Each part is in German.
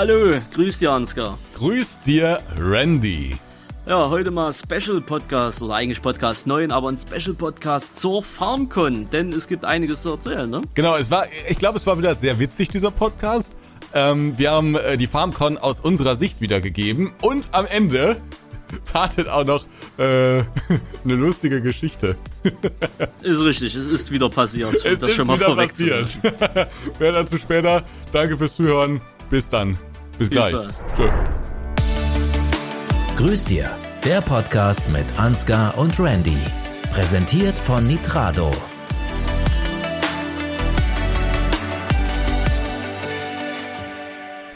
Hallo, grüß dir Ansgar. Grüß dir Randy. Ja, heute mal Special Podcast oder eigentlich Podcast 9, aber ein Special Podcast zur FarmCon, denn es gibt einiges zu erzählen, ne? Genau, es war, ich glaube, es war wieder sehr witzig, dieser Podcast. Ähm, wir haben äh, die FarmCon aus unserer Sicht wiedergegeben und am Ende wartet auch noch äh, eine lustige Geschichte. ist richtig, es ist wieder passiert. Es das ist schon mal wieder passiert. Mehr dazu später. Danke fürs Zuhören. Bis dann. Bis Viel gleich. Tschö. Grüß dir, der Podcast mit Ansgar und Randy. Präsentiert von Nitrado.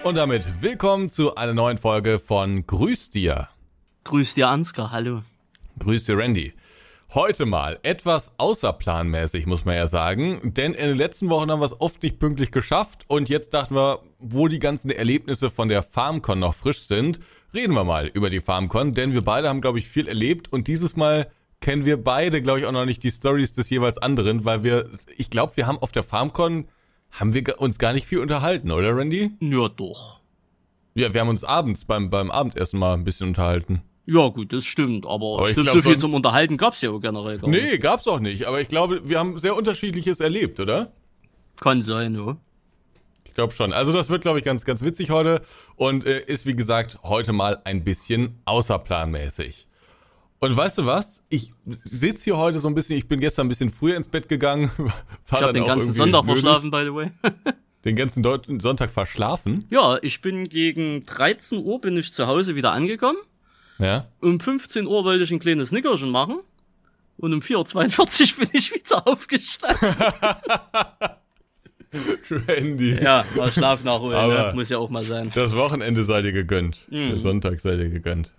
Und damit willkommen zu einer neuen Folge von Grüß dir. Grüß dir, Ansgar, hallo. Grüß dir, Randy. Heute mal etwas außerplanmäßig, muss man ja sagen, denn in den letzten Wochen haben wir es oft nicht pünktlich geschafft und jetzt dachten wir, wo die ganzen Erlebnisse von der FarmCon noch frisch sind, reden wir mal über die FarmCon, denn wir beide haben, glaube ich, viel erlebt und dieses Mal kennen wir beide, glaube ich, auch noch nicht die Stories des jeweils anderen, weil wir, ich glaube, wir haben auf der FarmCon, haben wir uns gar nicht viel unterhalten, oder Randy? Ja, doch. Ja, wir haben uns abends beim, beim Abendessen mal ein bisschen unterhalten. Ja, gut, das stimmt, aber, aber ich glaube, so viel zum Unterhalten gab's ja generell gar nicht. Nee, gab's auch nicht, aber ich glaube, wir haben sehr unterschiedliches erlebt, oder? Kann sein, ja. Ich glaube schon. Also das wird, glaube ich, ganz, ganz witzig heute und äh, ist, wie gesagt, heute mal ein bisschen außerplanmäßig. Und weißt du was? Ich sitze hier heute so ein bisschen, ich bin gestern ein bisschen früher ins Bett gegangen. ich habe den ganzen Sonntag verschlafen, by the way. den ganzen Sonntag verschlafen? Ja, ich bin gegen 13 Uhr bin ich zu Hause wieder angekommen. Ja. Um 15 Uhr wollte ich ein kleines Nickerchen machen. Und um 4.42 Uhr bin ich wieder aufgestanden. Randy. Ja, mal Schlaf nachholen, ne? muss ja auch mal sein. Das Wochenende sei dir gegönnt. Mhm. Der Sonntag sei dir gegönnt.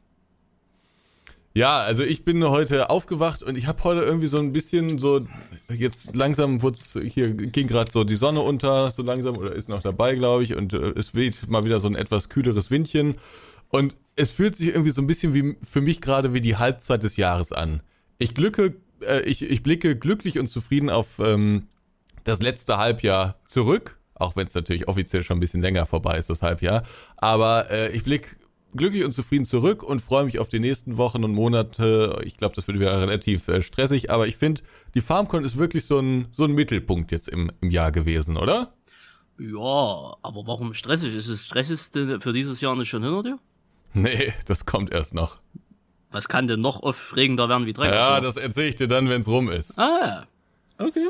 Ja, also ich bin heute aufgewacht und ich habe heute irgendwie so ein bisschen so, jetzt langsam wird's, hier ging gerade so die Sonne unter, so langsam, oder ist noch dabei, glaube ich, und äh, es weht mal wieder so ein etwas kühleres Windchen. Und es fühlt sich irgendwie so ein bisschen wie für mich gerade wie die Halbzeit des Jahres an. Ich glücke, äh, ich, ich blicke glücklich und zufrieden auf ähm, das letzte Halbjahr zurück, auch wenn es natürlich offiziell schon ein bisschen länger vorbei ist, das Halbjahr. Aber äh, ich blicke glücklich und zufrieden zurück und freue mich auf die nächsten Wochen und Monate. Ich glaube, das wird wieder relativ äh, stressig, aber ich finde, die FarmCon ist wirklich so ein, so ein Mittelpunkt jetzt im, im Jahr gewesen, oder? Ja, aber warum stressig? Ist es stressigste für dieses Jahr nicht schon hinter dir? Nee, das kommt erst noch. Was kann denn noch aufregender werden wie Dreck? Ja, das erzähle ich dir dann, wenn's rum ist. Ah, okay.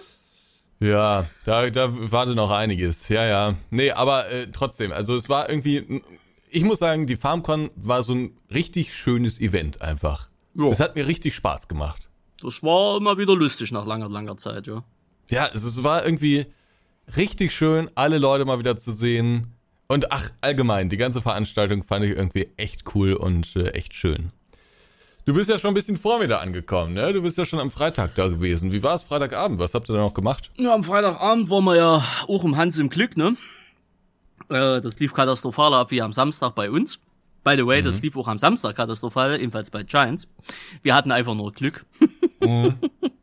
Ja, da, da warte noch einiges. Ja, ja. Nee, aber äh, trotzdem, also es war irgendwie, ich muss sagen, die FarmCon war so ein richtig schönes Event einfach. Jo. Es hat mir richtig Spaß gemacht. Das war immer wieder lustig nach langer, langer Zeit, ja. Ja, es, es war irgendwie richtig schön, alle Leute mal wieder zu sehen. Und ach, allgemein, die ganze Veranstaltung fand ich irgendwie echt cool und äh, echt schön. Du bist ja schon ein bisschen vor mir da angekommen, ne? Du bist ja schon am Freitag da gewesen. Wie war es Freitagabend? Was habt ihr da noch gemacht? Ja, am Freitagabend waren wir ja auch im Hans im Glück, ne? Äh, das lief katastrophal ab wie am Samstag bei uns. By the way, mhm. das lief auch am Samstag katastrophal, ebenfalls bei Giants. Wir hatten einfach nur Glück. Mhm.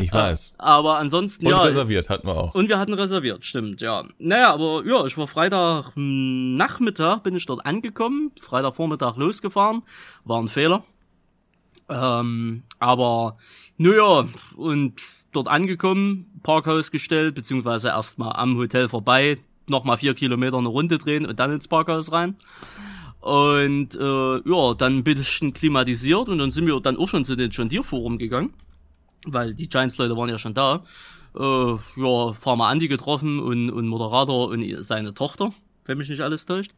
Ich weiß. Aber ansonsten, und ja. Und reserviert hatten wir auch. Und wir hatten reserviert, stimmt, ja. Naja, aber ja, ich war Freitag Nachmittag, bin ich dort angekommen, Freitagvormittag losgefahren, war ein Fehler. Ähm, aber, naja, und dort angekommen, Parkhaus gestellt, beziehungsweise erstmal am Hotel vorbei, nochmal vier Kilometer eine Runde drehen und dann ins Parkhaus rein. Und äh, ja, dann ein bisschen klimatisiert und dann sind wir dann auch schon zu den John Deere Forum gegangen weil die Giants-Leute waren ja schon da. Äh, ja, Farmer Andy getroffen und, und Moderator und seine Tochter, wenn mich nicht alles täuscht.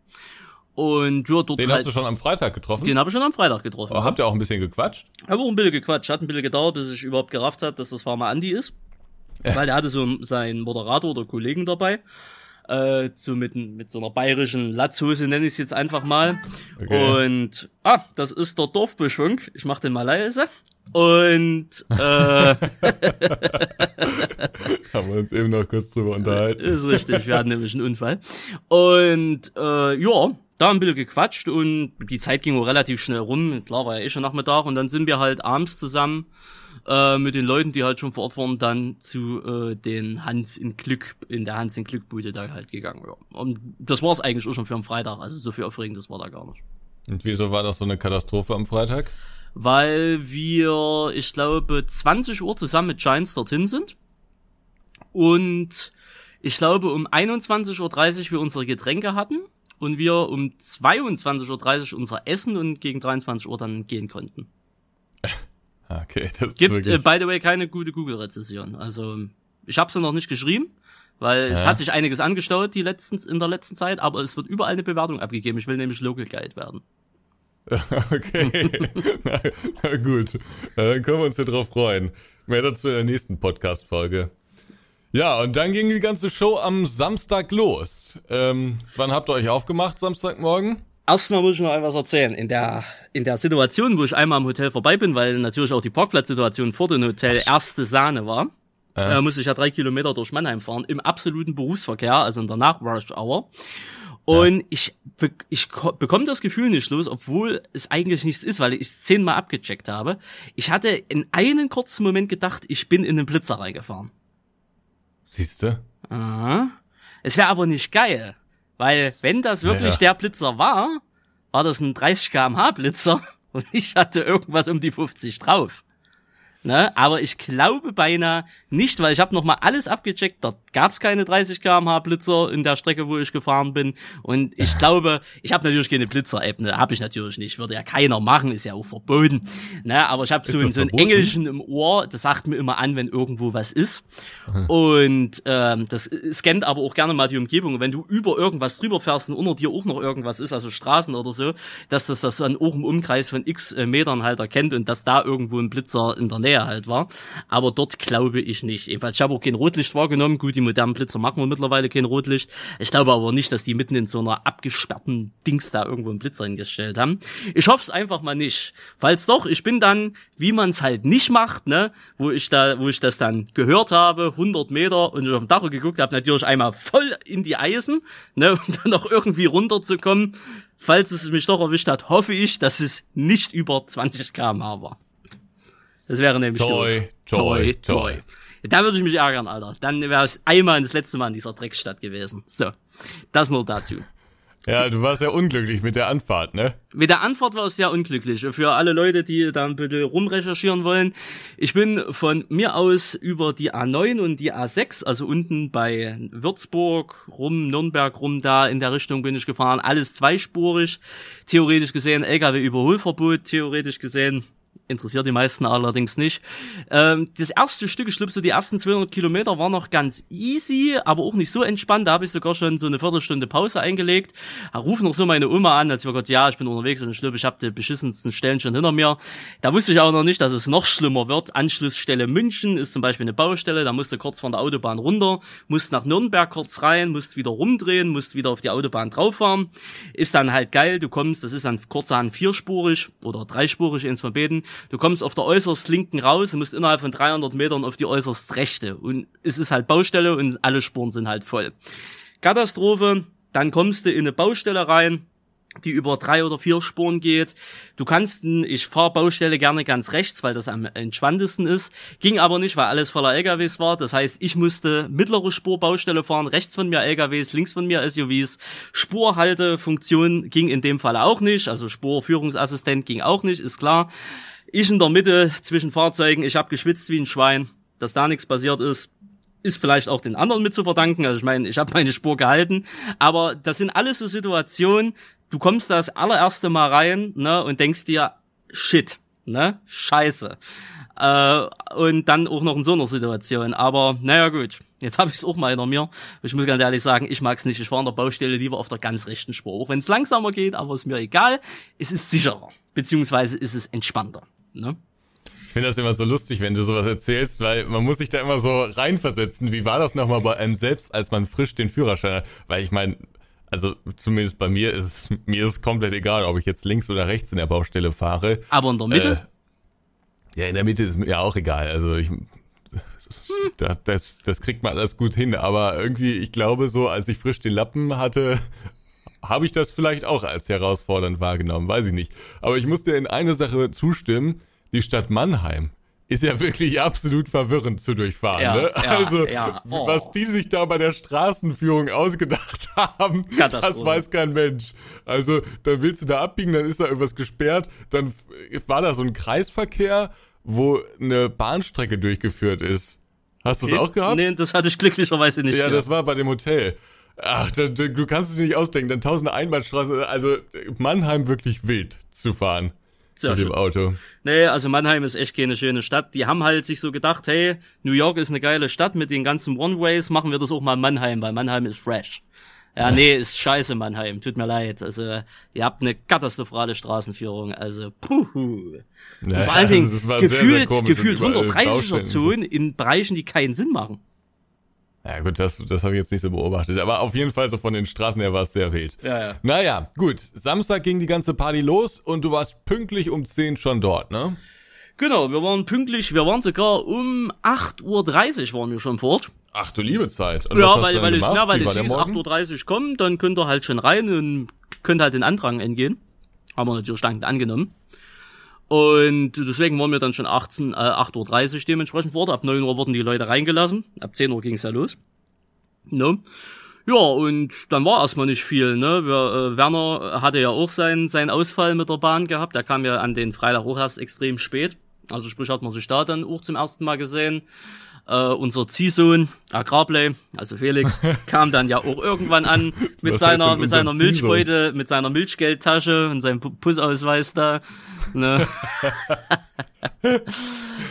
Und ja, dort Den halt, hast du schon am Freitag getroffen? Den habe ich schon am Freitag getroffen. Aber habt ihr auch ein bisschen gequatscht? Hab auch ein bisschen gequatscht. Hat ein bisschen gedauert, bis ich überhaupt gerafft habe, dass das Farmer Andy ist. Weil der hatte so seinen Moderator oder Kollegen dabei äh, so mit, mit so einer bayerischen Latzhose nenne ich es jetzt einfach mal. Okay. Und ah, das ist der Dorfbeschwung. Ich mach den mal leise. Und äh, haben wir uns eben noch kurz drüber unterhalten. Ist richtig, wir hatten nämlich einen Unfall. Und äh, ja, da ein bisschen gequatscht und die Zeit ging auch relativ schnell rum. Klar war ja eh schon Nachmittag und dann sind wir halt abends zusammen äh, mit den Leuten, die halt schon vor Ort waren, dann zu äh, den Hans in Glück, in der Hans in Glück Bude da halt gegangen. Ja. Und das war es eigentlich auch schon für am Freitag, also so viel Aufregendes war da gar nicht. Und wieso war das so eine Katastrophe am Freitag? Weil wir, ich glaube, 20 Uhr zusammen mit Giants dorthin sind. Und ich glaube, um 21.30 Uhr wir unsere Getränke hatten und wir um 22.30 Uhr unser Essen und gegen 23 Uhr dann gehen konnten. Okay, das Gibt, äh, by the way, keine gute Google-Rezession. Also, ich habe sie noch nicht geschrieben, weil ja. es hat sich einiges angestaut die letzten, in der letzten Zeit, aber es wird überall eine Bewertung abgegeben. Ich will nämlich Local Guide werden. Okay, na, na, gut. Dann können wir uns ja drauf freuen. Mehr dazu in der nächsten Podcast-Folge. Ja, und dann ging die ganze Show am Samstag los. Ähm, wann habt ihr euch aufgemacht, Samstagmorgen? Erstmal muss ich noch etwas erzählen. In der, in der Situation, wo ich einmal am Hotel vorbei bin, weil natürlich auch die Parkplatzsituation vor dem Hotel erste Sahne war, äh. Äh, musste ich ja drei Kilometer durch Mannheim fahren, im absoluten Berufsverkehr, also in der Nach-Rush-Hour. Und ja. ich, ich bekomme das Gefühl nicht los, obwohl es eigentlich nichts ist, weil ich es zehnmal abgecheckt habe. Ich hatte in einen kurzen Moment gedacht, ich bin in den Blitzer reingefahren. Siehste? Aha. Es wäre aber nicht geil. Weil wenn das wirklich ja. der Blitzer war, war das ein 30 kmh Blitzer und ich hatte irgendwas um die 50 drauf. Ne? Aber ich glaube beinahe nicht, weil ich habe noch mal alles abgecheckt. Dort gab es keine 30 km/h Blitzer in der Strecke, wo ich gefahren bin. Und ich glaube, ich habe natürlich keine Blitzer-App. Ne? Habe ich natürlich nicht. Würde ja keiner machen, ist ja auch verboten. Ne? Aber ich habe so, so ein Engelchen im Ohr. Das sagt mir immer an, wenn irgendwo was ist. Und ähm, das scannt aber auch gerne mal die Umgebung. Und wenn du über irgendwas drüber fährst und unter dir auch noch irgendwas ist, also Straßen oder so, dass das das dann auch im Umkreis von x äh, Metern halt erkennt und dass da irgendwo ein Blitzer in der Nähe Nähe halt war. Aber dort glaube ich nicht. Jedenfalls, ich habe auch kein Rotlicht wahrgenommen. Gut, die modernen Blitzer machen wir mittlerweile kein Rotlicht. Ich glaube aber nicht, dass die mitten in so einer abgesperrten Dings da irgendwo einen Blitzer hingestellt haben. Ich hoffe es einfach mal nicht. Falls doch, ich bin dann, wie man es halt nicht macht, ne, wo ich da, wo ich das dann gehört habe, 100 Meter und ich auf dem Dach geguckt habe, natürlich einmal voll in die Eisen, ne, und dann noch irgendwie runterzukommen. Falls es mich doch erwischt hat, hoffe ich, dass es nicht über 20 km/h war. Das wäre nämlich toy, toy, toy, toy. Da würde ich mich ärgern, Alter. Dann wäre ich einmal das letzte Mal in dieser Drecksstadt gewesen. So, das nur dazu. Ja, du warst ja unglücklich mit der Anfahrt, ne? Mit der Anfahrt war es sehr unglücklich. Für alle Leute, die da ein bisschen rumrecherchieren wollen. Ich bin von mir aus über die A9 und die A6, also unten bei Würzburg, rum, Nürnberg, rum da in der Richtung bin ich gefahren. Alles zweispurig. Theoretisch gesehen LKW-Überholverbot, theoretisch gesehen interessiert die meisten allerdings nicht. Ähm, das erste Stück, ich glaube so die ersten 200 Kilometer war noch ganz easy, aber auch nicht so entspannt. Da habe ich sogar schon so eine Viertelstunde Pause eingelegt. Da ruft noch so meine Oma an, als wir gesagt, ja, ich bin unterwegs und ich glaube, ich habe die beschissensten Stellen schon hinter mir. Da wusste ich auch noch nicht, dass es noch schlimmer wird. Anschlussstelle München ist zum Beispiel eine Baustelle, da musste kurz von der Autobahn runter, musst nach Nürnberg kurz rein, musst wieder rumdrehen, musst wieder auf die Autobahn drauf fahren. Ist dann halt geil, du kommst, das ist dann kurzerhand vierspurig oder dreispurig ins Verbeten. Du kommst auf der äußerst linken raus und musst innerhalb von 300 Metern auf die äußerst rechte. Und es ist halt Baustelle und alle Spuren sind halt voll. Katastrophe. Dann kommst du in eine Baustelle rein, die über drei oder vier Spuren geht. Du kannst, ich fahre Baustelle gerne ganz rechts, weil das am entspanntesten ist. Ging aber nicht, weil alles voller LKWs war. Das heißt, ich musste mittlere Spur Baustelle fahren, rechts von mir LKWs, links von mir SUVs. Spurhaltefunktion ging in dem Fall auch nicht, also Spurführungsassistent ging auch nicht, ist klar. Ich in der Mitte zwischen Fahrzeugen, ich habe geschwitzt wie ein Schwein, dass da nichts passiert ist, ist vielleicht auch den anderen mit zu verdanken. Also ich meine, ich habe meine Spur gehalten, aber das sind alles so Situationen, du kommst da das allererste Mal rein ne, und denkst dir, shit, ne, scheiße. Äh, und dann auch noch in so einer Situation. Aber naja gut, jetzt habe ich es auch mal hinter mir. Ich muss ganz ehrlich sagen, ich mag's nicht. Ich fahre an der Baustelle lieber auf der ganz rechten Spur. Auch wenn es langsamer geht, aber ist mir egal. Es ist sicherer, beziehungsweise ist es entspannter. Ne? Ich finde das immer so lustig, wenn du sowas erzählst, weil man muss sich da immer so reinversetzen. Wie war das nochmal bei einem selbst, als man frisch den Führerschein hat? Weil ich meine, also zumindest bei mir ist es, mir ist es komplett egal, ob ich jetzt links oder rechts in der Baustelle fahre. Aber in der Mitte? Äh, ja, in der Mitte ist mir auch egal. Also ich, das, das, das kriegt man alles gut hin. Aber irgendwie, ich glaube so, als ich frisch den Lappen hatte, habe ich das vielleicht auch als herausfordernd wahrgenommen, weiß ich nicht. Aber ich muss dir in eine Sache zustimmen, die Stadt Mannheim ist ja wirklich absolut verwirrend zu durchfahren. Ja, ne? ja, also, ja. Oh. was die sich da bei der Straßenführung ausgedacht haben, das weiß kein Mensch. Also, dann willst du da abbiegen, dann ist da irgendwas gesperrt, dann war da so ein Kreisverkehr, wo eine Bahnstrecke durchgeführt ist. Hast du das auch gehabt? Nee, das hatte ich glücklicherweise nicht. Ja, gehabt. das war bei dem Hotel. Ach, da, du kannst es dir nicht ausdenken. Dann tausende Einbahnstraßen, also Mannheim wirklich wild zu fahren Sehr mit dem schön. Auto. Nee, also Mannheim ist echt keine schöne Stadt. Die haben halt sich so gedacht, hey, New York ist eine geile Stadt mit den ganzen One-Ways, machen wir das auch mal in Mannheim, weil Mannheim ist fresh. Ja, nee, ist scheiße Mannheim, tut mir leid. Also, ihr habt eine katastrophale Straßenführung, also puhu. Und Ja, vor allen Dingen sehr, sehr gefühlt, gefühlt und überall 130er Baustellen. Zonen in Bereichen, die keinen Sinn machen. Ja gut, das, das habe ich jetzt nicht so beobachtet. Aber auf jeden Fall so von den Straßen her war es sehr wild. Ja, ja. Naja, gut. Samstag ging die ganze Party los und du warst pünktlich um 10 schon dort, ne? Genau, wir waren pünktlich, wir waren sogar um 8.30 Uhr waren wir schon fort. Ach du liebe Zeit. Und Ja, weil, weil es, ja, weil Wie es hieß Morgen? 8.30 Uhr kommen, dann könnt ihr halt schon rein und könnt halt den Antrag entgehen. Haben wir natürlich dankend angenommen. Und deswegen waren wir dann schon 18, äh, 8.30 Uhr dementsprechend fort. Ab 9 Uhr wurden die Leute reingelassen. Ab 10 Uhr ging's ja los. Ne? Ja, und dann war erstmal nicht viel, ne? Wir, äh, Werner hatte ja auch seinen seinen Ausfall mit der Bahn gehabt. Der kam ja an den Freitag auch erst extrem spät. Also sprich hat man sich da dann auch zum ersten Mal gesehen. Äh, unser Ziehsohn, Agrarplay, also Felix, kam dann ja auch irgendwann an mit Was seiner mit seiner? Milchbeute, mit seiner Milchgeldtasche und seinem Pu- Pussausweis da. Ne?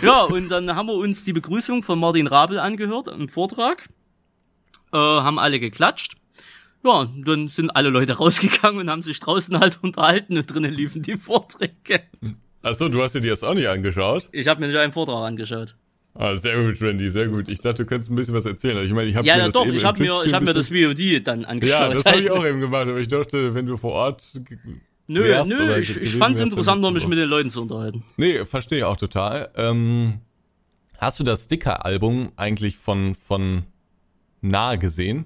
ja, und dann haben wir uns die Begrüßung von Martin Rabel angehört im Vortrag äh, haben alle geklatscht. Ja, dann sind alle Leute rausgegangen und haben sich draußen halt unterhalten und drinnen liefen die Vorträge. Achso, du hast dir das auch nicht angeschaut? Ich habe mir nicht einen Vortrag angeschaut. Ah, sehr gut, Randy, sehr gut. Ich dachte, du könntest ein bisschen was erzählen. Also ich meine, ich habe Ja, mir ja das doch, eben ich habe mir, ich hab mir das VOD dann angeschaut. Ja, das habe ich auch eben gemacht, aber ich dachte, wenn du vor Ort. Nö, wärst nö, ich, ich wärst, dann interessanter, mich mit den Leuten zu unterhalten. Nee, verstehe ich auch total. Ähm, hast du das Sticker-Album eigentlich von, von nah gesehen?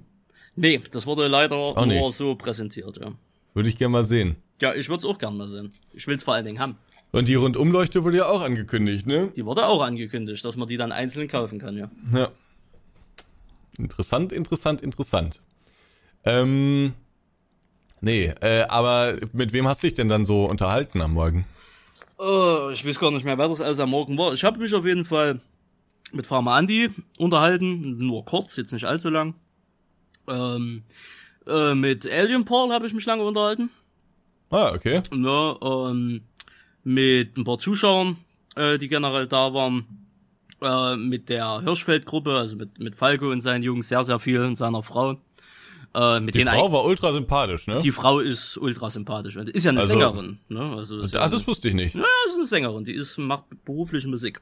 Nee, das wurde leider nur nicht. so präsentiert, ja. Würde ich gerne mal sehen. Ja, ich würde es auch gern mal sehen. Ich will's vor allen Dingen haben. Und die Rundumleuchte wurde ja auch angekündigt, ne? Die wurde auch angekündigt, dass man die dann einzeln kaufen kann, ja. Ja. Interessant, interessant, interessant. Ähm, nee, äh, aber mit wem hast du dich denn dann so unterhalten am Morgen? Oh, ich weiß gar nicht mehr, wer das alles am Morgen war. Ich habe mich auf jeden Fall mit Pharma Andy unterhalten, nur kurz, jetzt nicht allzu lang. Ähm, äh, mit Alien Paul habe ich mich lange unterhalten. Ah, okay. Ne, ähm, mit ein paar Zuschauern, äh, die generell da waren. Äh, mit der Hirschfeld-Gruppe, also mit, mit Falco und seinen Jungs sehr, sehr viel und seiner Frau. Äh, mit Die Frau war ultra sympathisch, ne? die Frau ist ultra sympathisch und ist ja eine Also- Sängerin. Ne? Also ist ja das wusste ich nicht. ja, das ist eine Sängerin, die ist, macht berufliche Musik.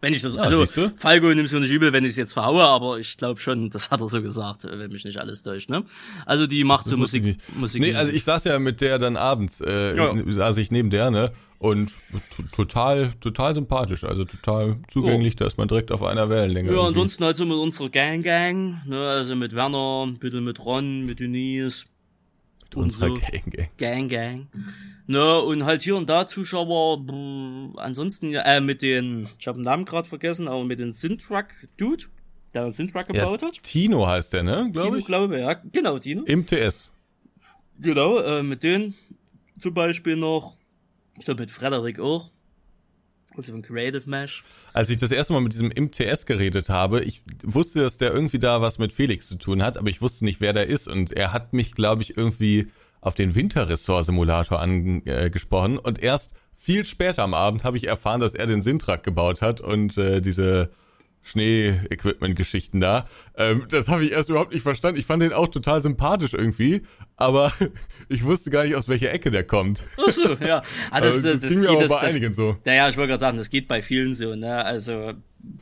Wenn ich das, Ah, also. Falco nimmst du nicht übel, wenn ich es jetzt verhaue, aber ich glaube schon, das hat er so gesagt, äh, wenn mich nicht alles täuscht, ne? Also, die macht so Musik, nicht. Musik. Nee, also ich saß ja mit der dann abends, äh, Ja. saß ich neben der, ne? Und total, total sympathisch, also total zugänglich, da ist man direkt auf einer Wellenlänge. ja, irgendwie. ansonsten halt so mit unserer Gang Gang, ne? Also mit Werner, ein bisschen mit Ron, mit Denise. Mit unserer so. Gang, Gang. Gang Gang. Ne, und halt hier und da Zuschauer, brr, ansonsten, ja, äh, mit den, ich habe den Namen gerade vergessen, aber mit den Syntrack Dude, der einen Syntrack Ja, gebaut hat. Tino heißt der, ne? Glaube Tino, ich. glaube ja. Genau, Tino. Im TS. Genau, äh, mit denen zum Beispiel noch, ich glaube mit Frederik auch. Also von Creative Mesh. Als ich das erste Mal mit diesem MTS geredet habe, ich wusste, dass der irgendwie da was mit Felix zu tun hat, aber ich wusste nicht, wer der ist. Und er hat mich, glaube ich, irgendwie auf den Winterressort-Simulator angesprochen. Und erst viel später am Abend habe ich erfahren, dass er den Sintrak gebaut hat und äh, diese Schnee-Equipment-Geschichten da. Ähm, das habe ich erst überhaupt nicht verstanden. Ich fand den auch total sympathisch irgendwie, aber ich wusste gar nicht, aus welcher Ecke der kommt. Ach so, ja. Ah, das, das, das das, ging mir aber das, bei das, einigen so. Naja, ich wollte gerade sagen, das geht bei vielen so, ne? Also,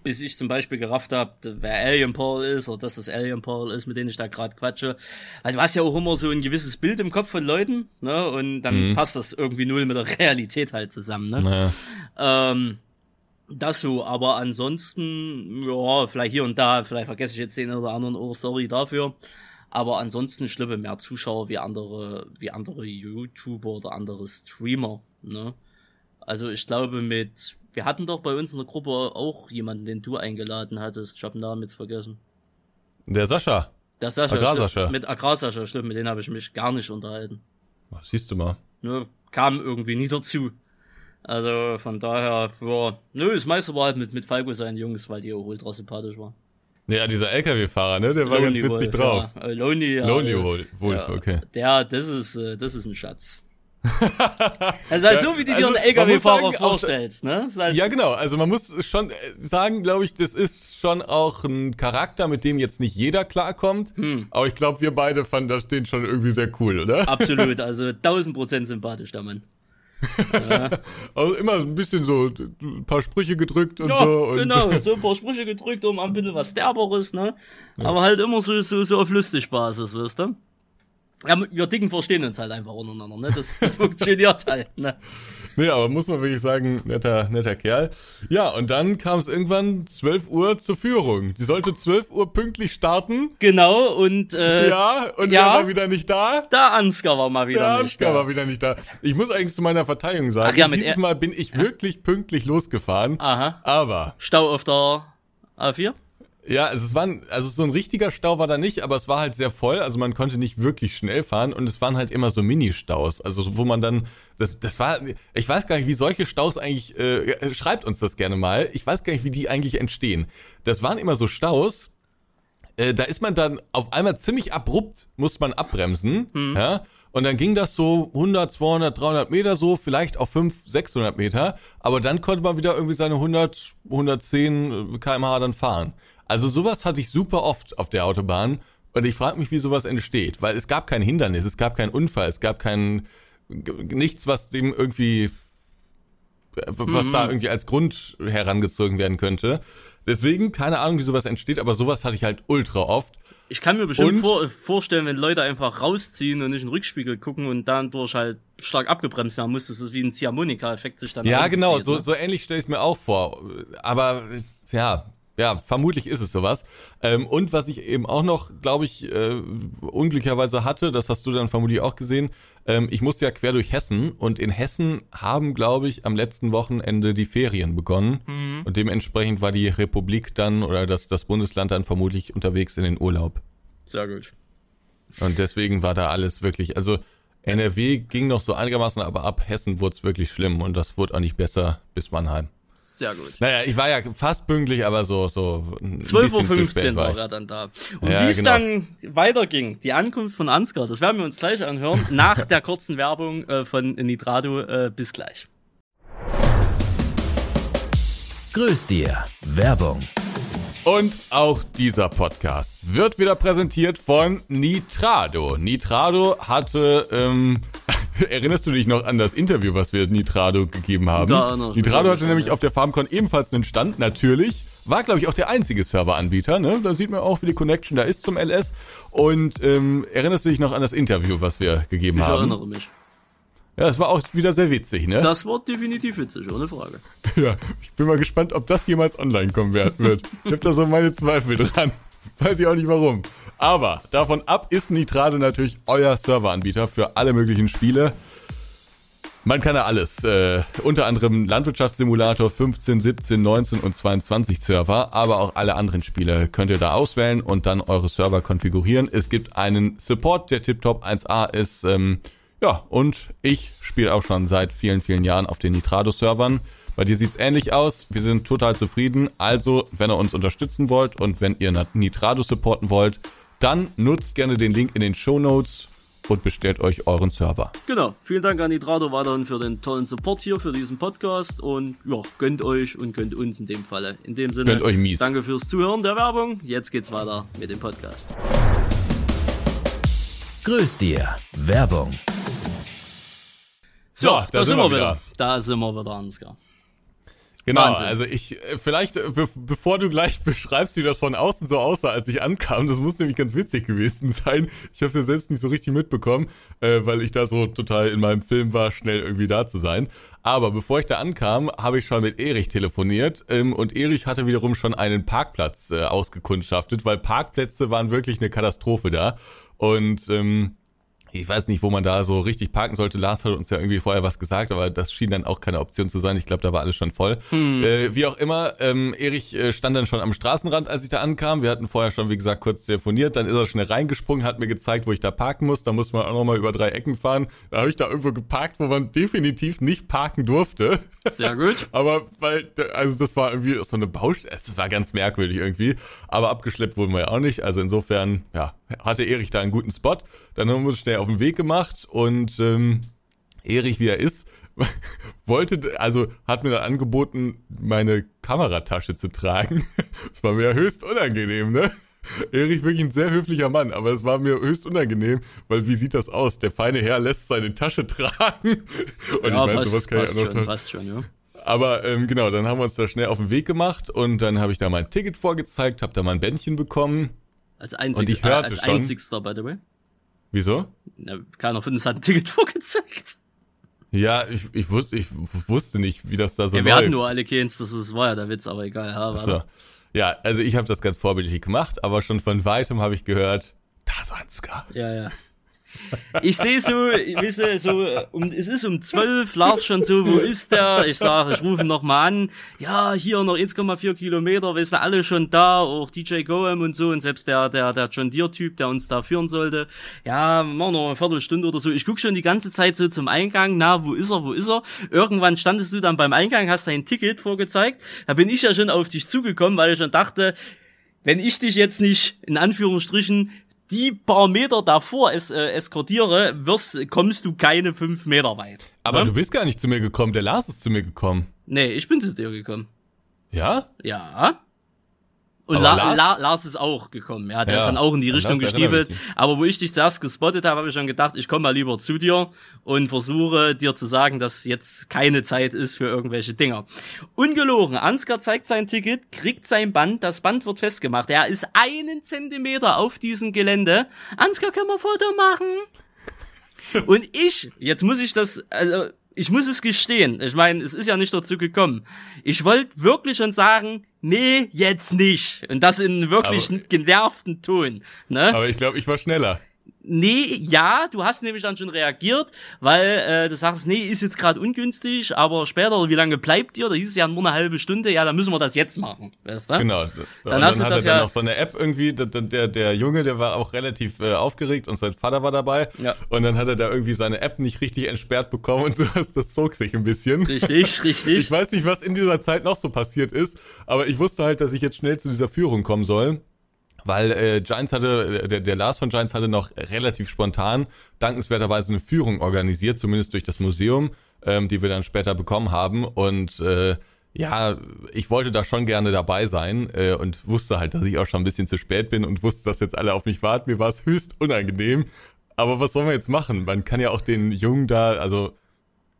bis ich zum Beispiel gerafft habe, wer Alien Paul ist oder dass das Alien Paul ist, mit denen ich da gerade quatsche. Also du hast ja auch immer so ein gewisses Bild im Kopf von Leuten, ne? Und dann passt das irgendwie null mit der Realität halt zusammen, ne? Naja. Ähm, das so, aber ansonsten, ja, vielleicht hier und da, vielleicht vergesse ich jetzt den oder anderen auch, sorry dafür. Aber ansonsten schlimme mehr Zuschauer wie andere, wie andere YouTuber oder andere Streamer, ne? Also ich glaube mit wir hatten doch bei uns in der Gruppe auch jemanden, den du eingeladen hattest. Ich habe den Namen jetzt vergessen. Der Sascha. Der Sascha. Agrarsascha. Mit Agrarsascha, stimmt, mit denen habe ich mich gar nicht unterhalten. Siehst du mal. Ne, kam irgendwie nie dazu. Also von daher, ja, nö, das meiste war halt mit, mit Falco seinen Jungs, weil die auch ultra sympathisch waren. Ja, dieser LKW-Fahrer, ne? Der war ganz Lonely witzig Wolf, drauf. Ja. Äh, Lonely, ja, Lonely Wolf, ja, okay. Der, das ist, äh, das ist ein Schatz. also halt Ja, so, wie du also, dir einen man muss LKW-Fahrer vorstellst, ne? Das ist halt, Ja, genau. Also man muss schon äh, sagen, glaube ich, das ist schon auch ein Charakter, mit dem jetzt nicht jeder klarkommt. Hm. Aber ich glaube, wir beide fanden das den schon irgendwie sehr cool, oder? Absolut, also 1000 Prozent sympathisch, der Mann. Also immer ein bisschen so ein paar Sprüche gedrückt und Ja, so. Und genau, so ein paar Sprüche gedrückt, um ein bisschen was Derberes, ne? Aber halt immer so, so, so auf lustig Basis, weißt du? Ja, wir Dicken verstehen uns halt einfach untereinander, ne? Das, das funktioniert halt, ne? Nee, aber muss man wirklich sagen, netter, netter Kerl. Ja, und dann kam es irgendwann 12 Uhr zur Führung. Die sollte 12 Uhr pünktlich starten. Genau, und äh, Ja, und ja. war wieder nicht da. der Ansgar war mal wieder Der nicht Ansgar da. war wieder nicht da. Ich muss eigentlich zu meiner Verteidigung sagen, Ach ja, mit dieses Mal bin ich wirklich pünktlich losgefahren. Aha. Aber Stau auf der A4? Ja, also es war ein, also so ein richtiger Stau war da nicht, aber es war halt sehr voll, also man konnte nicht wirklich schnell fahren und es waren halt immer so Mini-Staus, also wo man dann, das, das war, ich weiß gar nicht, wie solche Staus eigentlich, äh, schreibt uns das gerne mal, ich weiß gar nicht, wie die eigentlich entstehen. Das waren immer so Staus, äh, da ist man dann auf einmal ziemlich abrupt, musste man abbremsen, ja, und dann ging das so 100, 200, 300 Meter so, vielleicht auf 500, 600 Meter, aber dann konnte man wieder irgendwie seine 100, 110 kmh dann fahren. Also sowas hatte ich super oft auf der Autobahn und ich frage mich, wie sowas entsteht, weil es gab kein Hindernis, es gab keinen Unfall, es gab kein nichts, was dem irgendwie was da irgendwie als Grund herangezogen werden könnte. Deswegen, keine Ahnung, wie sowas entsteht, aber sowas hatte ich halt ultra oft. Ich kann mir bestimmt vor, vorstellen, wenn Leute einfach rausziehen und nicht in den Rückspiegel gucken und dann durch halt stark abgebremst werden muss, dass es wie ein Ziehharmonika-Effekt sich dann Ja, genau, so, ne? so ähnlich stelle ich mir auch vor. Aber ja, ja, vermutlich ist es sowas. Ähm, und was ich eben auch noch, glaube ich, äh, unglücklicherweise hatte, das hast du dann vermutlich auch gesehen, ähm, ich musste ja quer durch Hessen und in Hessen haben, glaube ich, am letzten Wochenende die Ferien begonnen. Mhm. Und dementsprechend war die Republik dann oder das, das Bundesland dann vermutlich unterwegs in den Urlaub. Sehr gut. Und deswegen war da alles wirklich, also NRW ging noch so einigermaßen, aber ab Hessen wurde es wirklich schlimm und das wurde auch nicht besser bis Mannheim. Sehr gut. Naja, ich war ja fast pünktlich, aber so, so. ein 12.15 bisschen zu Uhr war er dann da. Und Ja, wie es genau. dann weiterging, die Ankunft von Ansgar, das werden wir uns gleich anhören, nach der kurzen Werbung äh, von Nitrado. Äh, bis gleich. Grüß dir. Werbung. Und auch dieser Podcast wird wieder präsentiert von Nitrado. Nitrado hatte, ähm, erinnerst du dich noch an das Interview, was wir Nitrado gegeben haben? Da ich mich Nitrado hatte nämlich auf der FarmCon ebenfalls einen Stand, natürlich. War, glaube ich, auch der einzige Serveranbieter, ne? Da sieht man auch, wie die Connection da ist zum LS. Und ähm, erinnerst du dich noch an das Interview, was wir gegeben Ich haben? erinnere mich. Ja, es war auch wieder sehr witzig, ne? Das war definitiv witzig, ohne Frage. Ja, ich bin mal gespannt, ob das jemals online kommen wird. Ich habe da so meine Zweifel dran. Weiß ich auch nicht warum. Aber davon ab ist Nitrado natürlich euer Serveranbieter für alle möglichen Spiele. Man kann ja alles. Äh, unter anderem Landwirtschaftssimulator 15, 17, 19 und 22 Server, aber auch alle anderen Spiele könnt ihr da auswählen und dann eure Server konfigurieren. Es gibt einen Support, der tiptop 1A ist. Ähm, ja, und ich spiele auch schon seit vielen, vielen Jahren auf den Nitrado-Servern. Bei dir sieht's ähnlich aus. Wir sind total zufrieden. Also, wenn ihr uns unterstützen wollt und wenn ihr Nitrado supporten wollt, dann nutzt gerne den Link in den Show Notes und bestellt euch euren Server. Genau. Vielen Dank an Nitrado weiterhin für den tollen Support hier für diesen Podcast und ja, gönnt euch und gönnt uns in dem Falle. In dem Sinne, Gönnt euch mies. danke fürs Zuhören der Werbung. Jetzt geht's weiter mit dem Podcast. Grüß dir. Werbung. So, da sind wir wieder. Da sind wir wieder, Ansgar. Genau, Wahnsinn. also ich, äh, vielleicht, äh, be bevor du gleich beschreibst, wie das von außen so aussah, als ich ankam, das muss nämlich ganz witzig gewesen sein. Ich habe es ja selbst nicht so richtig mitbekommen, äh, weil ich da so total in meinem Film war, schnell irgendwie da zu sein. Aber bevor ich da ankam, habe ich schon mit Erich telefoniert ähm, und Erich hatte wiederum schon einen Parkplatz äh, ausgekundschaftet, weil Parkplätze waren wirklich eine Katastrophe da. Und ähm, ich weiß nicht, wo man da so richtig parken sollte. Lars hat uns ja irgendwie vorher was gesagt, aber das schien dann auch keine Option zu sein. Ich glaube, da war alles schon voll. Hm. Äh, wie auch immer, ähm, Erich äh, stand dann schon am Straßenrand, als ich da ankam. Wir hatten vorher schon, wie gesagt, kurz telefoniert. Dann ist er schnell reingesprungen, hat mir gezeigt, wo ich da parken muss. Da muss man auch nochmal über drei Ecken fahren. Da habe ich da irgendwo geparkt, wo man definitiv nicht parken durfte. Sehr gut. aber weil, also das war irgendwie so eine Baustelle. Es war ganz merkwürdig irgendwie. Aber abgeschleppt wurden wir ja auch nicht. Also insofern, ja, hatte Erich da einen guten Spot. Dann haben wir uns schnell auf den Weg gemacht und ähm, Erich, wie er ist, wollte, also hat mir dann angeboten, meine Kameratasche zu tragen. Das war mir höchst unangenehm, ne? Erich wirklich ein sehr höflicher Mann, aber es war mir höchst unangenehm, weil wie sieht das aus? Der feine Herr lässt seine Tasche tragen. Und ja, ich meine, sowas kann ich auch noch schon, passt schon, ja. Aber ähm, genau, dann haben wir uns da schnell auf den Weg gemacht und dann habe ich da mein Ticket vorgezeigt, habe da mein Bändchen bekommen als, einzig, und ich hörte als schon, einzigster, by the way. Wieso? Ja, keiner von uns hat ein Ticket vorgezeigt. Ja, ich, ich, wusste, ich wusste nicht, wie das da so ja, wir läuft. Wir hatten nur alle Keins, das, das war ja der Witz, aber egal. Ja, so. ja also ich habe das ganz vorbildlich gemacht, aber schon von weitem habe ich gehört, da Sanska. Ja, ja. Ich sehe so, wisst ihr, so, um, es ist um zwölf, Lars schon so, wo ist der? Ich sage, ich rufe ihn nochmal an. Ja, hier noch 1,4 Kilometer, wisst ihr, alle schon da, auch DJ Goem und so und selbst der, der, der John Deere-Typ, der uns da führen sollte. Ja, machen noch eine Viertelstunde oder so. Ich guck schon die ganze Zeit so zum Eingang, na, wo ist er, wo ist er? Irgendwann standest du dann beim Eingang, hast dein Ticket vorgezeigt. Da bin ich ja schon auf dich zugekommen, weil ich schon dachte, wenn ich dich jetzt nicht in Anführungsstrichen die paar Meter davor es, äh, eskortiere, wirst, kommst du keine fünf Meter weit. Aber ne? du bist gar nicht zu mir gekommen, der Lars ist zu mir gekommen. Nee, ich bin zu dir gekommen. Ja? Ja. Und La Lars? La Lars ist auch gekommen, ja, der ja, ist dann auch in die Richtung gestiefelt. Aber wo ich dich zuerst gespottet habe, habe ich schon gedacht, ich komme mal lieber zu dir und versuche dir zu sagen, dass jetzt keine Zeit ist für irgendwelche Dinger. Ungelogen, Ansgar zeigt sein Ticket, kriegt sein Band, das Band wird festgemacht. Er ist einen Zentimeter auf diesem Gelände. Ansgar, können wir Foto machen? Und ich, jetzt muss ich das, also ich muss es gestehen, ich meine, es ist ja nicht dazu gekommen. Ich wollte wirklich schon sagen, nee, jetzt nicht. Und das in wirklich aber, genervten Ton. Ne? Aber ich glaube, ich war schneller. Nee, ja, du hast nämlich dann schon reagiert, weil äh, du sagst, nee, ist jetzt gerade ungünstig, aber später, wie lange bleibt ihr? Da hieß es ja nur eine halbe Stunde, ja, dann müssen wir das jetzt machen, weißt du? Genau. Dann, hast dann du das er ja dann noch so eine App irgendwie, der, der, der Junge, der war auch relativ äh, aufgeregt und sein Vater war dabei. Ja. Und dann hat er da irgendwie seine App nicht richtig entsperrt bekommen und sowas, das zog sich ein bisschen. Richtig, richtig. Ich weiß nicht, was in dieser Zeit noch so passiert ist, aber ich wusste halt, dass ich jetzt schnell zu dieser Führung kommen soll weil äh, Giants hatte, äh, der, der Lars von Giants hatte noch relativ spontan dankenswerterweise eine Führung organisiert, zumindest durch das Museum, ähm, die wir dann später bekommen haben. Und äh, ja, ich wollte da schon gerne dabei sein äh, und wusste halt, dass ich auch schon ein bisschen zu spät bin und wusste, dass jetzt alle auf mich warten. Mir war es höchst unangenehm. Aber was sollen wir jetzt machen? Man kann ja auch den Jungen da, also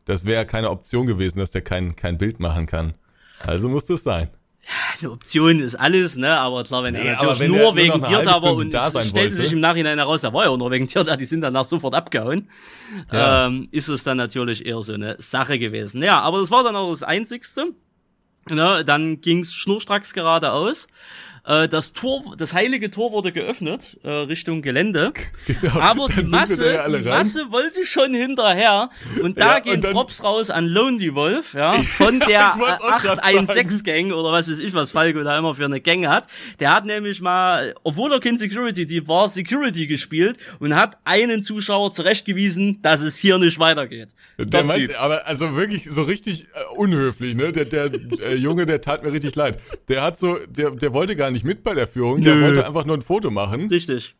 das wäre keine Option gewesen, dass der kein, kein Bild machen kann. Also musste es sein eine Option ist alles, ne? Aber klar, wenn nee, er natürlich wenn nur wegen dir da war und es stellte sich im Nachhinein heraus, da war ja auch nur wegen dir da, die sind danach sofort abgehauen, ja. ähm, ist es dann natürlich eher so eine Sache gewesen. Ja, aber das war dann auch das Einzigste. Ne? Dann ging's schnurstracks geradeaus. Äh, das Tor, das heilige Tor wurde geöffnet äh, Richtung Gelände. Genau, aber die Masse, die Masse wollte schon hinterher. Und da ja, gehen und dann, Props raus an Lonely Wolf, ja, von der 816 Gang oder was weiß ich, was Falco da immer für eine Gang hat. Der hat nämlich mal, obwohl er kein Security, die war Security gespielt und hat einen Zuschauer zurechtgewiesen, dass es hier nicht weitergeht. Der meint, aber also wirklich so richtig äh, unhöflich, ne? Der, der äh, Junge, der tat mir richtig leid. Der hat so, der, der wollte gar nicht nicht mit bei der Führung, Nö. der wollte einfach nur ein Foto machen. Richtig.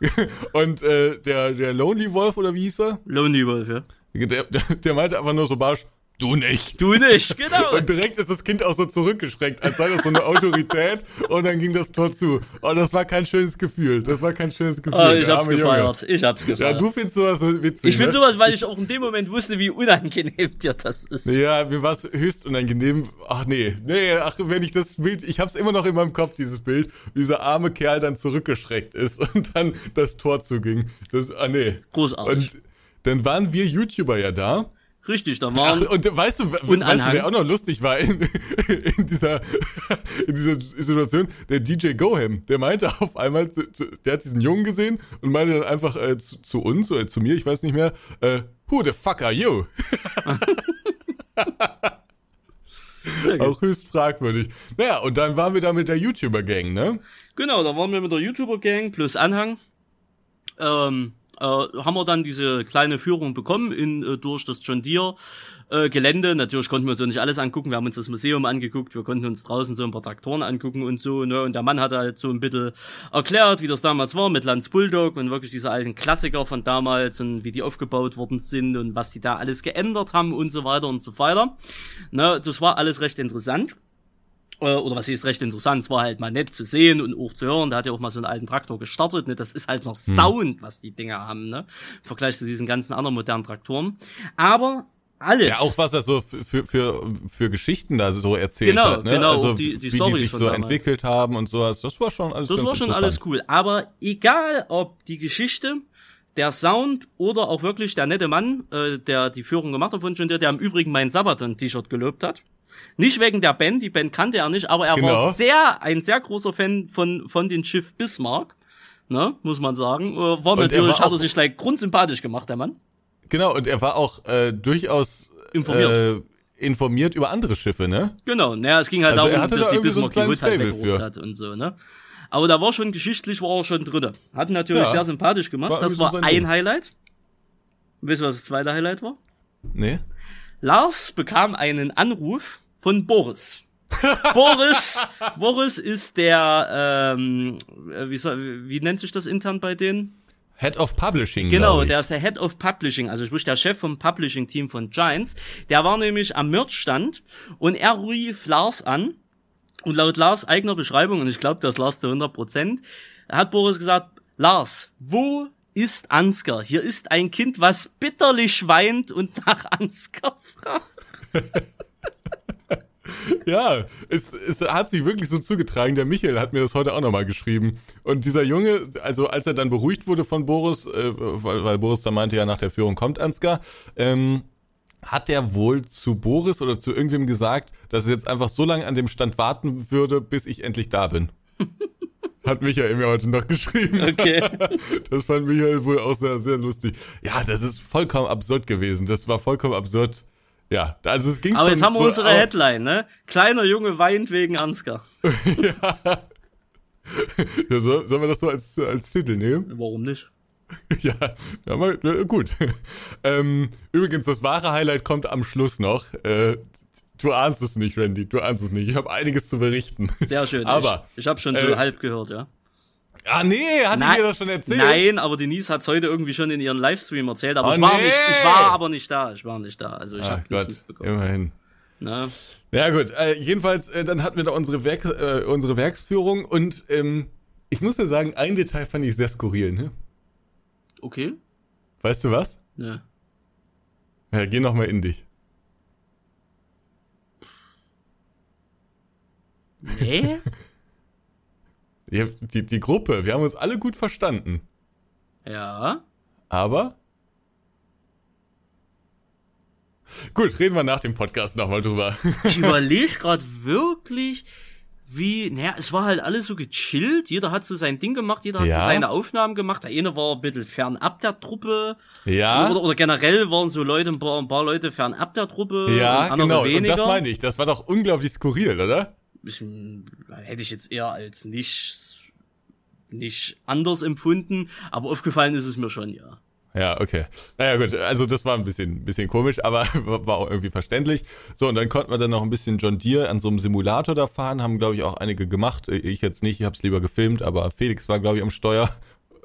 Und äh, der, der Lonely Wolf, oder wie hieß er? Lonely Wolf, ja. Der, der, der meinte einfach nur so barsch, Du nicht. Du nicht, genau. Und direkt ist das Kind auch so zurückgeschreckt, als sei das so eine Autorität und dann ging das Tor zu. Oh, das war kein schönes Gefühl. Das war kein schönes Gefühl. Oh, ich hab's gefeiert. Junge. Ich hab's gefeiert. Ja, du findest sowas so witzig. Ich find ne? sowas, weil ich auch in dem Moment wusste, wie unangenehm dir das ist. Ja, mir war es höchst unangenehm. Ach nee, nee, ach, wenn ich das Bild, ich hab's immer noch in meinem Kopf, dieses Bild, wie dieser arme Kerl dann zurückgeschreckt ist und dann das Tor zuging. Das, ah nee. Großartig. Und dann waren wir YouTuber ja da. Richtig, da waren. Ach, und weißt du, Und weißt du, wer auch noch lustig war in, in, dieser, in dieser Situation? Der DJ Goham, der meinte auf einmal, der hat diesen Jungen gesehen und meinte dann einfach äh, zu, zu uns oder zu mir, ich weiß nicht mehr, äh, who the fuck are you? Auch höchst fragwürdig. Naja, und dann waren wir da mit der YouTuber-Gang, ne? Genau, da waren wir mit der YouTuber-Gang plus Anhang. Ähm, äh, haben wir dann diese kleine Führung bekommen in, äh, durch das John Deere äh, Gelände. Natürlich konnten wir uns so nicht alles angucken. Wir haben uns das Museum angeguckt. Wir konnten uns draußen so ein paar Traktoren angucken und so. Ne? Und der Mann hat halt so ein bisschen erklärt, wie das damals war mit Lanz Bulldog und wirklich diese alten Klassiker von damals und wie die aufgebaut worden sind und was die da alles geändert haben und so weiter und so weiter. Ne? Das war alles recht interessant oder was ist recht interessant, es war halt mal nett zu sehen und auch zu hören, da hat ja auch mal so einen alten Traktor gestartet, ne, das ist halt noch Sound, was die Dinger haben, ne, im Vergleich zu diesen ganzen anderen modernen Traktoren, aber alles. Ja, auch was er so für, für, für, Geschichten da so erzählt Genau, hat, ne? genau, also die- die wie Storys die sich so damals. entwickelt haben und sowas. Das war schon alles Das war schon alles cool. Aber egal, ob die Geschichte, der Sound oder auch wirklich der nette Mann, äh, der die Führung gemacht hat von John Deere, der im Übrigen mein Sabaton-T-Shirt gelobt hat. Nicht wegen der Band, die Band kannte er nicht, aber er Genau. war sehr, ein sehr großer Fan von, von den Schiff Bismarck. Ne, muss man sagen. Äh, War er natürlich, war hat er sich gleich grundsympathisch gemacht, der Mann. Genau, und er war auch äh, durchaus Informiert. Äh, informiert über andere Schiffe, ne? Genau, naja, es ging halt Also er darum, hatte dass da die irgendwie so Bismarck die Hut halt weggeholt hat und so, ne. Aber da war schon geschichtlich, war er schon drinne. Hat ihn natürlich Ja. sehr sympathisch gemacht. War das war ein Ding. Highlight. Wisst ihr, was das zweite Highlight war? Nee. Lars bekam einen Anruf von Boris. Boris, Boris ist der, ähm, äh, wie, soll, wie nennt sich das intern bei denen? Head of Publishing. Genau, der ist der Head of Publishing, also sprich der Chef vom Publishing-Team von Giants. Der war nämlich am Merch-Stand und er rief Lars an und laut Lars eigener Beschreibung, und ich glaube, das Lars zu 100 Prozent, hat Boris gesagt, Lars, wo ist Ansgar? Hier ist ein Kind, was bitterlich weint und nach Ansgar fragt. Ja, es, es hat sich wirklich so zugetragen. Der Michael hat mir das heute auch nochmal geschrieben. Und dieser Junge, also als er dann beruhigt wurde von Boris, äh, weil, weil Boris da meinte, ja, nach der Führung kommt Ansgar, ähm, hat er wohl zu Boris oder zu irgendwem gesagt, dass er jetzt einfach so lange an dem Stand warten würde, bis ich endlich da bin. Hat Michael mir heute noch geschrieben. Okay. Das fand Michael wohl auch sehr, sehr lustig. Ja, das ist vollkommen absurd gewesen. Das war vollkommen absurd. Ja, also es ging Aber schon jetzt haben wir so unsere Headline, ne? Kleiner Junge weint wegen Ansgar. Ja, soll, sollen wir das so als, als Titel nehmen? Warum nicht? Ja, ja mal, ja, gut. Ähm, übrigens, das wahre Highlight kommt am Schluss noch. Äh, du ahnst es nicht, Randy, du ahnst es nicht. Ich habe einiges zu berichten. Sehr schön. Aber, ich, ich habe schon so äh, halb gehört, ja. ah nee, hat Nein. dir das schon erzählt? Nein, aber Denise hat's heute irgendwie schon in ihrem Livestream erzählt, aber Oh, ich war nee. nicht, ich war aber nicht da, ich war nicht da, also ich Ach habe nichts mitbekommen. immerhin. Ne? Ja gut, äh, jedenfalls, äh, dann hatten wir da unsere, Werk, äh, unsere Werksführung und ähm, ich muss ja sagen, ein Detail fand ich sehr skurril, ne? Okay. Weißt du was? Ne. Ja, geh noch mal in dich. Nee? Die, die Gruppe, wir haben uns alle gut verstanden. ja. Aber. Gut, reden wir nach dem Podcast nochmal drüber. Ich überlege gerade wirklich, wie, naja, es war halt alles so gechillt, jeder hat so sein Ding gemacht, jeder hat Ja. so seine Aufnahmen gemacht, der eine war ein bisschen fernab der Truppe, ja, oder, oder generell waren so Leute, ein paar, ein paar Leute fernab der Truppe, ja, und genau. Und weniger. das meine ich. Das war doch unglaublich skurril, oder? Bisschen, hätte ich jetzt eher als nicht, nicht anders empfunden, aber aufgefallen ist es mir schon, ja. Ja, okay. Naja, gut. Also, das war ein bisschen, bisschen komisch, aber war auch irgendwie verständlich. So, und dann konnten wir dann noch ein bisschen John Deere an so einem Simulator da fahren. Haben, glaube ich, auch einige gemacht. Ich jetzt nicht. Ich habe es lieber gefilmt, aber Felix war, glaube ich, am Steuer.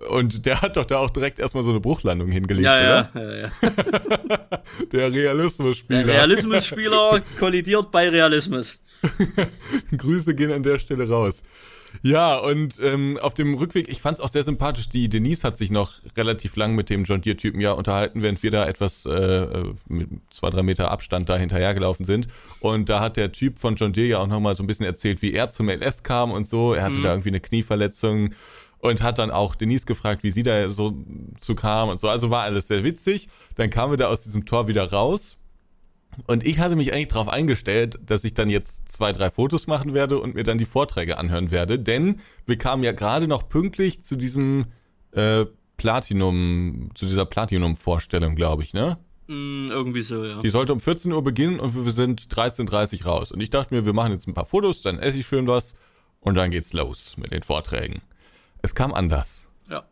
Und der hat doch da auch direkt erstmal so eine Bruchlandung hingelegt, Ja, oder? ja, ja, ja. Der Realismusspieler. Der Realismusspieler kollidiert bei Realismus. Grüße gehen an der Stelle raus. Ja, und ähm, auf dem Rückweg, ich fand es auch sehr sympathisch, die Denise hat sich noch relativ lang mit dem John Deere-Typen ja unterhalten, während wir da etwas äh, mit zwei, drei Meter Abstand da hinterhergelaufen sind. Und da hat der Typ von John Deere ja auch nochmal so ein bisschen erzählt, wie er zum LS kam und so. Er hatte da irgendwie eine Knieverletzung und hat dann auch Denise gefragt, wie sie da so zu kam und so. Also war alles sehr witzig. Dann kamen wir da aus diesem Tor wieder raus Und ich hatte mich eigentlich darauf eingestellt, dass ich dann jetzt zwei, drei Fotos machen werde und mir dann die Vorträge anhören werde, denn wir kamen ja gerade noch pünktlich zu diesem äh, Platinum, zu dieser Platinum-Vorstellung, glaube ich, ne? Mm, irgendwie so, ja. Die sollte um 14 Uhr beginnen und wir sind 13.30 Uhr raus. Und ich dachte mir, wir machen jetzt ein paar Fotos, dann esse ich schön was und dann geht's los mit den Vorträgen. Es kam anders. Ja.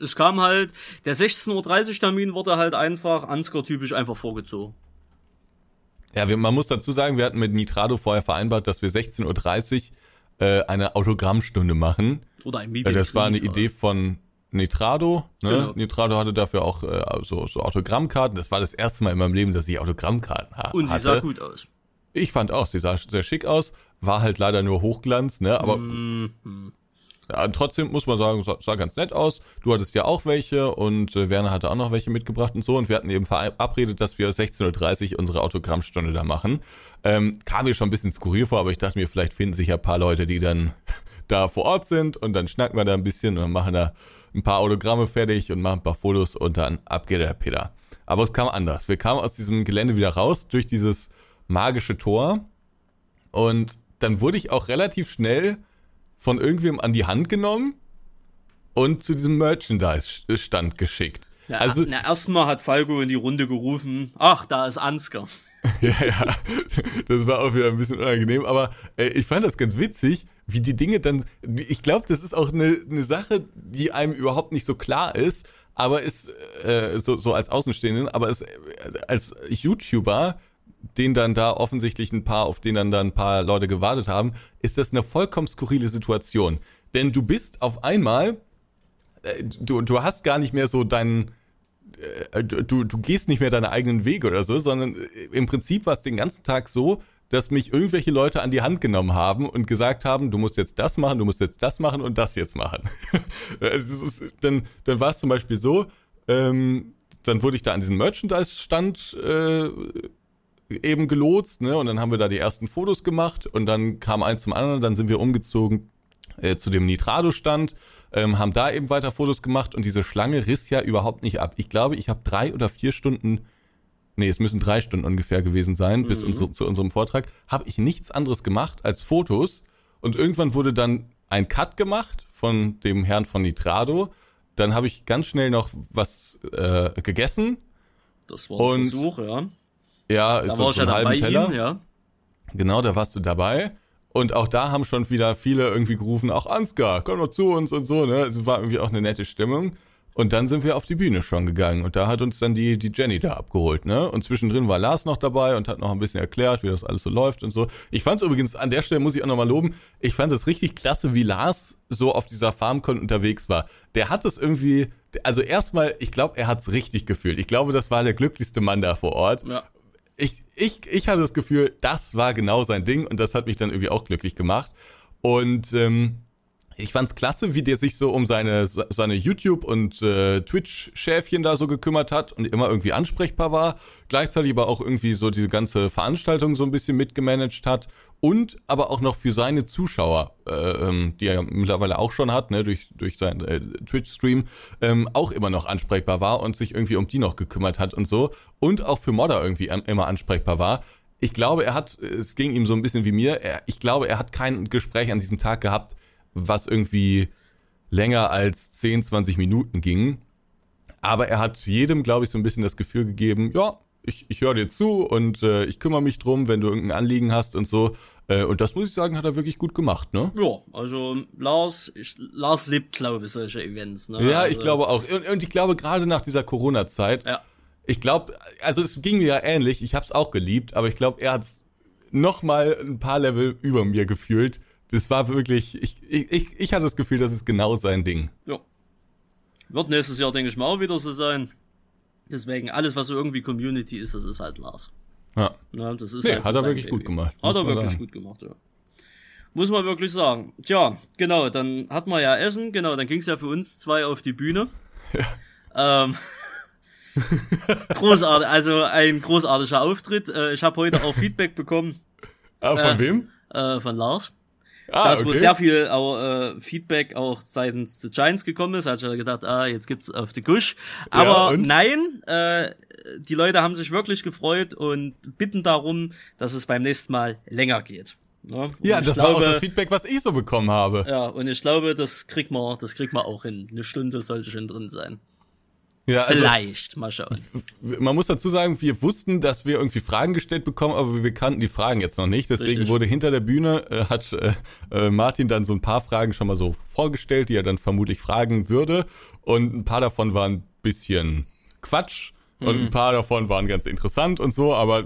Es kam halt, der 16.30 Uhr Termin wurde halt einfach Ansgar-typisch einfach vorgezogen. Ja, wir, man muss dazu sagen, wir hatten mit Nitrado vorher vereinbart, dass wir 16.30 Uhr äh, eine Autogrammstunde machen. Oder ein Äh, Meeting. das war eine Idee von Nitrado. Ne? Genau. Nitrado hatte dafür auch äh, so, so Autogrammkarten. Das war das erste Mal in meinem Leben, dass ich Autogrammkarten ha Und sie hatte. sah gut aus. Ich fand auch, sie sah sehr schick aus. War halt leider nur Hochglanz, ne? Aber Mhm. Ja, trotzdem muss man sagen, sah, sah ganz nett aus. Du hattest ja auch welche und äh, Werner hatte auch noch welche mitgebracht und so. Und wir hatten eben verabredet, dass wir 16.30 Uhr unsere Autogrammstunde da machen. Ähm, kam mir schon ein bisschen skurril vor, aber ich dachte mir, vielleicht finden sich ja ein paar Leute, die dann da vor Ort sind und dann schnacken wir da ein bisschen und machen da ein paar Autogramme fertig und machen ein paar Fotos und dann ab geht der Peter. Aber es kam anders. Wir kamen aus diesem Gelände wieder raus durch dieses magische Tor und dann wurde ich auch relativ schnell von irgendwem an die Hand genommen und zu diesem Merchandise-Stand geschickt. Ja, also, na, erstmal hat Falco in die Runde gerufen, ach, da ist Ansgar. ja, ja, das war auch wieder ein bisschen unangenehm, aber äh, ich fand das ganz witzig, wie die Dinge dann, ich glaube, das ist auch eine, eine Sache, die einem überhaupt nicht so klar ist, aber ist äh, so, so als Außenstehenden, aber ist äh, als YouTuber, den dann da offensichtlich ein paar, auf den dann da ein paar Leute gewartet haben, ist das eine vollkommen skurrile Situation. Denn du bist auf einmal, äh, du, du hast gar nicht mehr so deinen, äh, du, du gehst nicht mehr deine eigenen Wege oder so, sondern äh, im Prinzip war es den ganzen Tag so, dass mich irgendwelche Leute an die Hand genommen haben und gesagt haben, du musst jetzt das machen, du musst jetzt das machen und das jetzt machen. dann, dann war es zum Beispiel so, ähm, dann wurde ich da an diesen Merchandise-Stand äh, eben gelotst, ne? Und dann haben wir da die ersten Fotos gemacht und dann kam eins zum anderen, dann sind wir umgezogen äh, zu dem Nitrado-Stand, ähm, haben da eben weiter Fotos gemacht und diese Schlange riss ja überhaupt nicht ab. Ich glaube, ich habe drei oder vier Stunden, nee, es müssen drei Stunden ungefähr gewesen sein, bis uns, zu unserem Vortrag, habe ich nichts anderes gemacht als Fotos und irgendwann wurde dann ein Cut gemacht von dem Herrn von Nitrado. Dann habe ich ganz schnell noch was äh, gegessen. Das war ein Und- Versuch, ja. Ja, Da so, war ich so ja einen dann halben bei Teller. ihm, ja. Genau, da warst du dabei. Und auch da haben schon wieder viele irgendwie gerufen, auch Ansgar, komm doch zu uns und so, ne? Es war irgendwie auch eine nette Stimmung. Und dann sind wir auf die Bühne schon gegangen und da hat uns dann die, die Jenny da abgeholt, ne? Und zwischendrin war Lars noch dabei und hat noch ein bisschen erklärt, wie das alles so läuft und so. Ich fand es übrigens, an der Stelle muss ich auch nochmal loben, ich fand es richtig klasse, wie Lars so auf dieser FarmCon unterwegs war. Der hat es irgendwie, also erstmal, ich glaube, er hat es richtig gefühlt. Ich glaube, das war der glücklichste Mann da vor Ort Ja. Ich, ich, ich hatte das Gefühl, das war genau sein Ding und das hat mich dann irgendwie auch glücklich gemacht. Und ähm, ich fand's klasse, wie der sich so um seine, seine YouTube- und äh, Twitch-Schäfchen da so gekümmert hat und immer irgendwie ansprechbar war. Gleichzeitig aber auch irgendwie so diese ganze Veranstaltung so ein bisschen mitgemanagt hat. Und aber auch noch für seine Zuschauer, äh, ähm, die er mittlerweile auch schon hat, ne, durch, durch seinen äh, Twitch-Stream, ähm, auch immer noch ansprechbar war und sich irgendwie um die noch gekümmert hat und so. Und auch für Modder irgendwie am- immer ansprechbar war. Ich glaube, er hat, es ging ihm so ein bisschen wie mir, er, ich glaube, er hat kein Gespräch an diesem Tag gehabt, was irgendwie länger als 10, 20 Minuten ging. Aber er hat jedem, glaube ich, so ein bisschen das Gefühl gegeben, ja, ich, ich höre dir zu und äh, ich kümmere mich drum, wenn du irgendein Anliegen hast und so. Äh, und das muss ich sagen, hat er wirklich gut gemacht, ne? Ja, also Lars, ich, Lars liebt, glaube ich, solche Events. Ne? Ja, also, ich glaube auch. Und, und ich glaube, gerade nach dieser Corona-Zeit, Ja. ich glaube, also es ging mir ja ähnlich, ich habe es auch geliebt, aber ich glaube, er hat es noch mal ein paar Level über mir gefühlt. Das war wirklich, ich, ich, ich, hatte das Gefühl, das ist genau sein Ding. Ja. Wird nächstes Jahr, denke ich mal, auch wieder so sein. Deswegen, alles, was so irgendwie Community ist, das ist halt Lars. Ja. Ne, das ist Nee, halt so hat er sein wirklich Baby. gut gemacht, Hat er wirklich sagen. gut gemacht, ja. Muss man wirklich sagen. Tja, genau, dann hatten wir ja Essen, genau, dann ging es ja für uns zwei auf die Bühne. Ähm, großartig, also ein großartiger Auftritt. Äh, ich habe heute auch Feedback bekommen Ah, von Äh, wem? äh, von Lars. Ah, da ist wohl sehr viel auch, äh, Feedback auch seitens der Giants gekommen ist. Hat ja gedacht, ah, jetzt gibt's auf die Gusch. Aber und? nein, äh, die Leute haben sich wirklich gefreut und bitten darum, dass es beim nächsten Mal länger geht. Ja, ja das glaube, war auch das Feedback, was ich so bekommen habe. Ja, und ich glaube, das kriegt man, das kriegt man auch hin. Eine Stunde sollte schon drin sein. Ja, also, Vielleicht, mal schauen. Man muss dazu sagen, wir wussten, dass wir irgendwie Fragen gestellt bekommen, aber wir kannten die Fragen jetzt noch nicht. Deswegen Richtig. wurde hinter der Bühne, äh, hat äh, äh, Martin dann so ein paar Fragen schon mal so vorgestellt, die er dann vermutlich fragen würde. Und ein paar davon waren bisschen Quatsch. Und ein mhm. paar davon waren ganz interessant und so, aber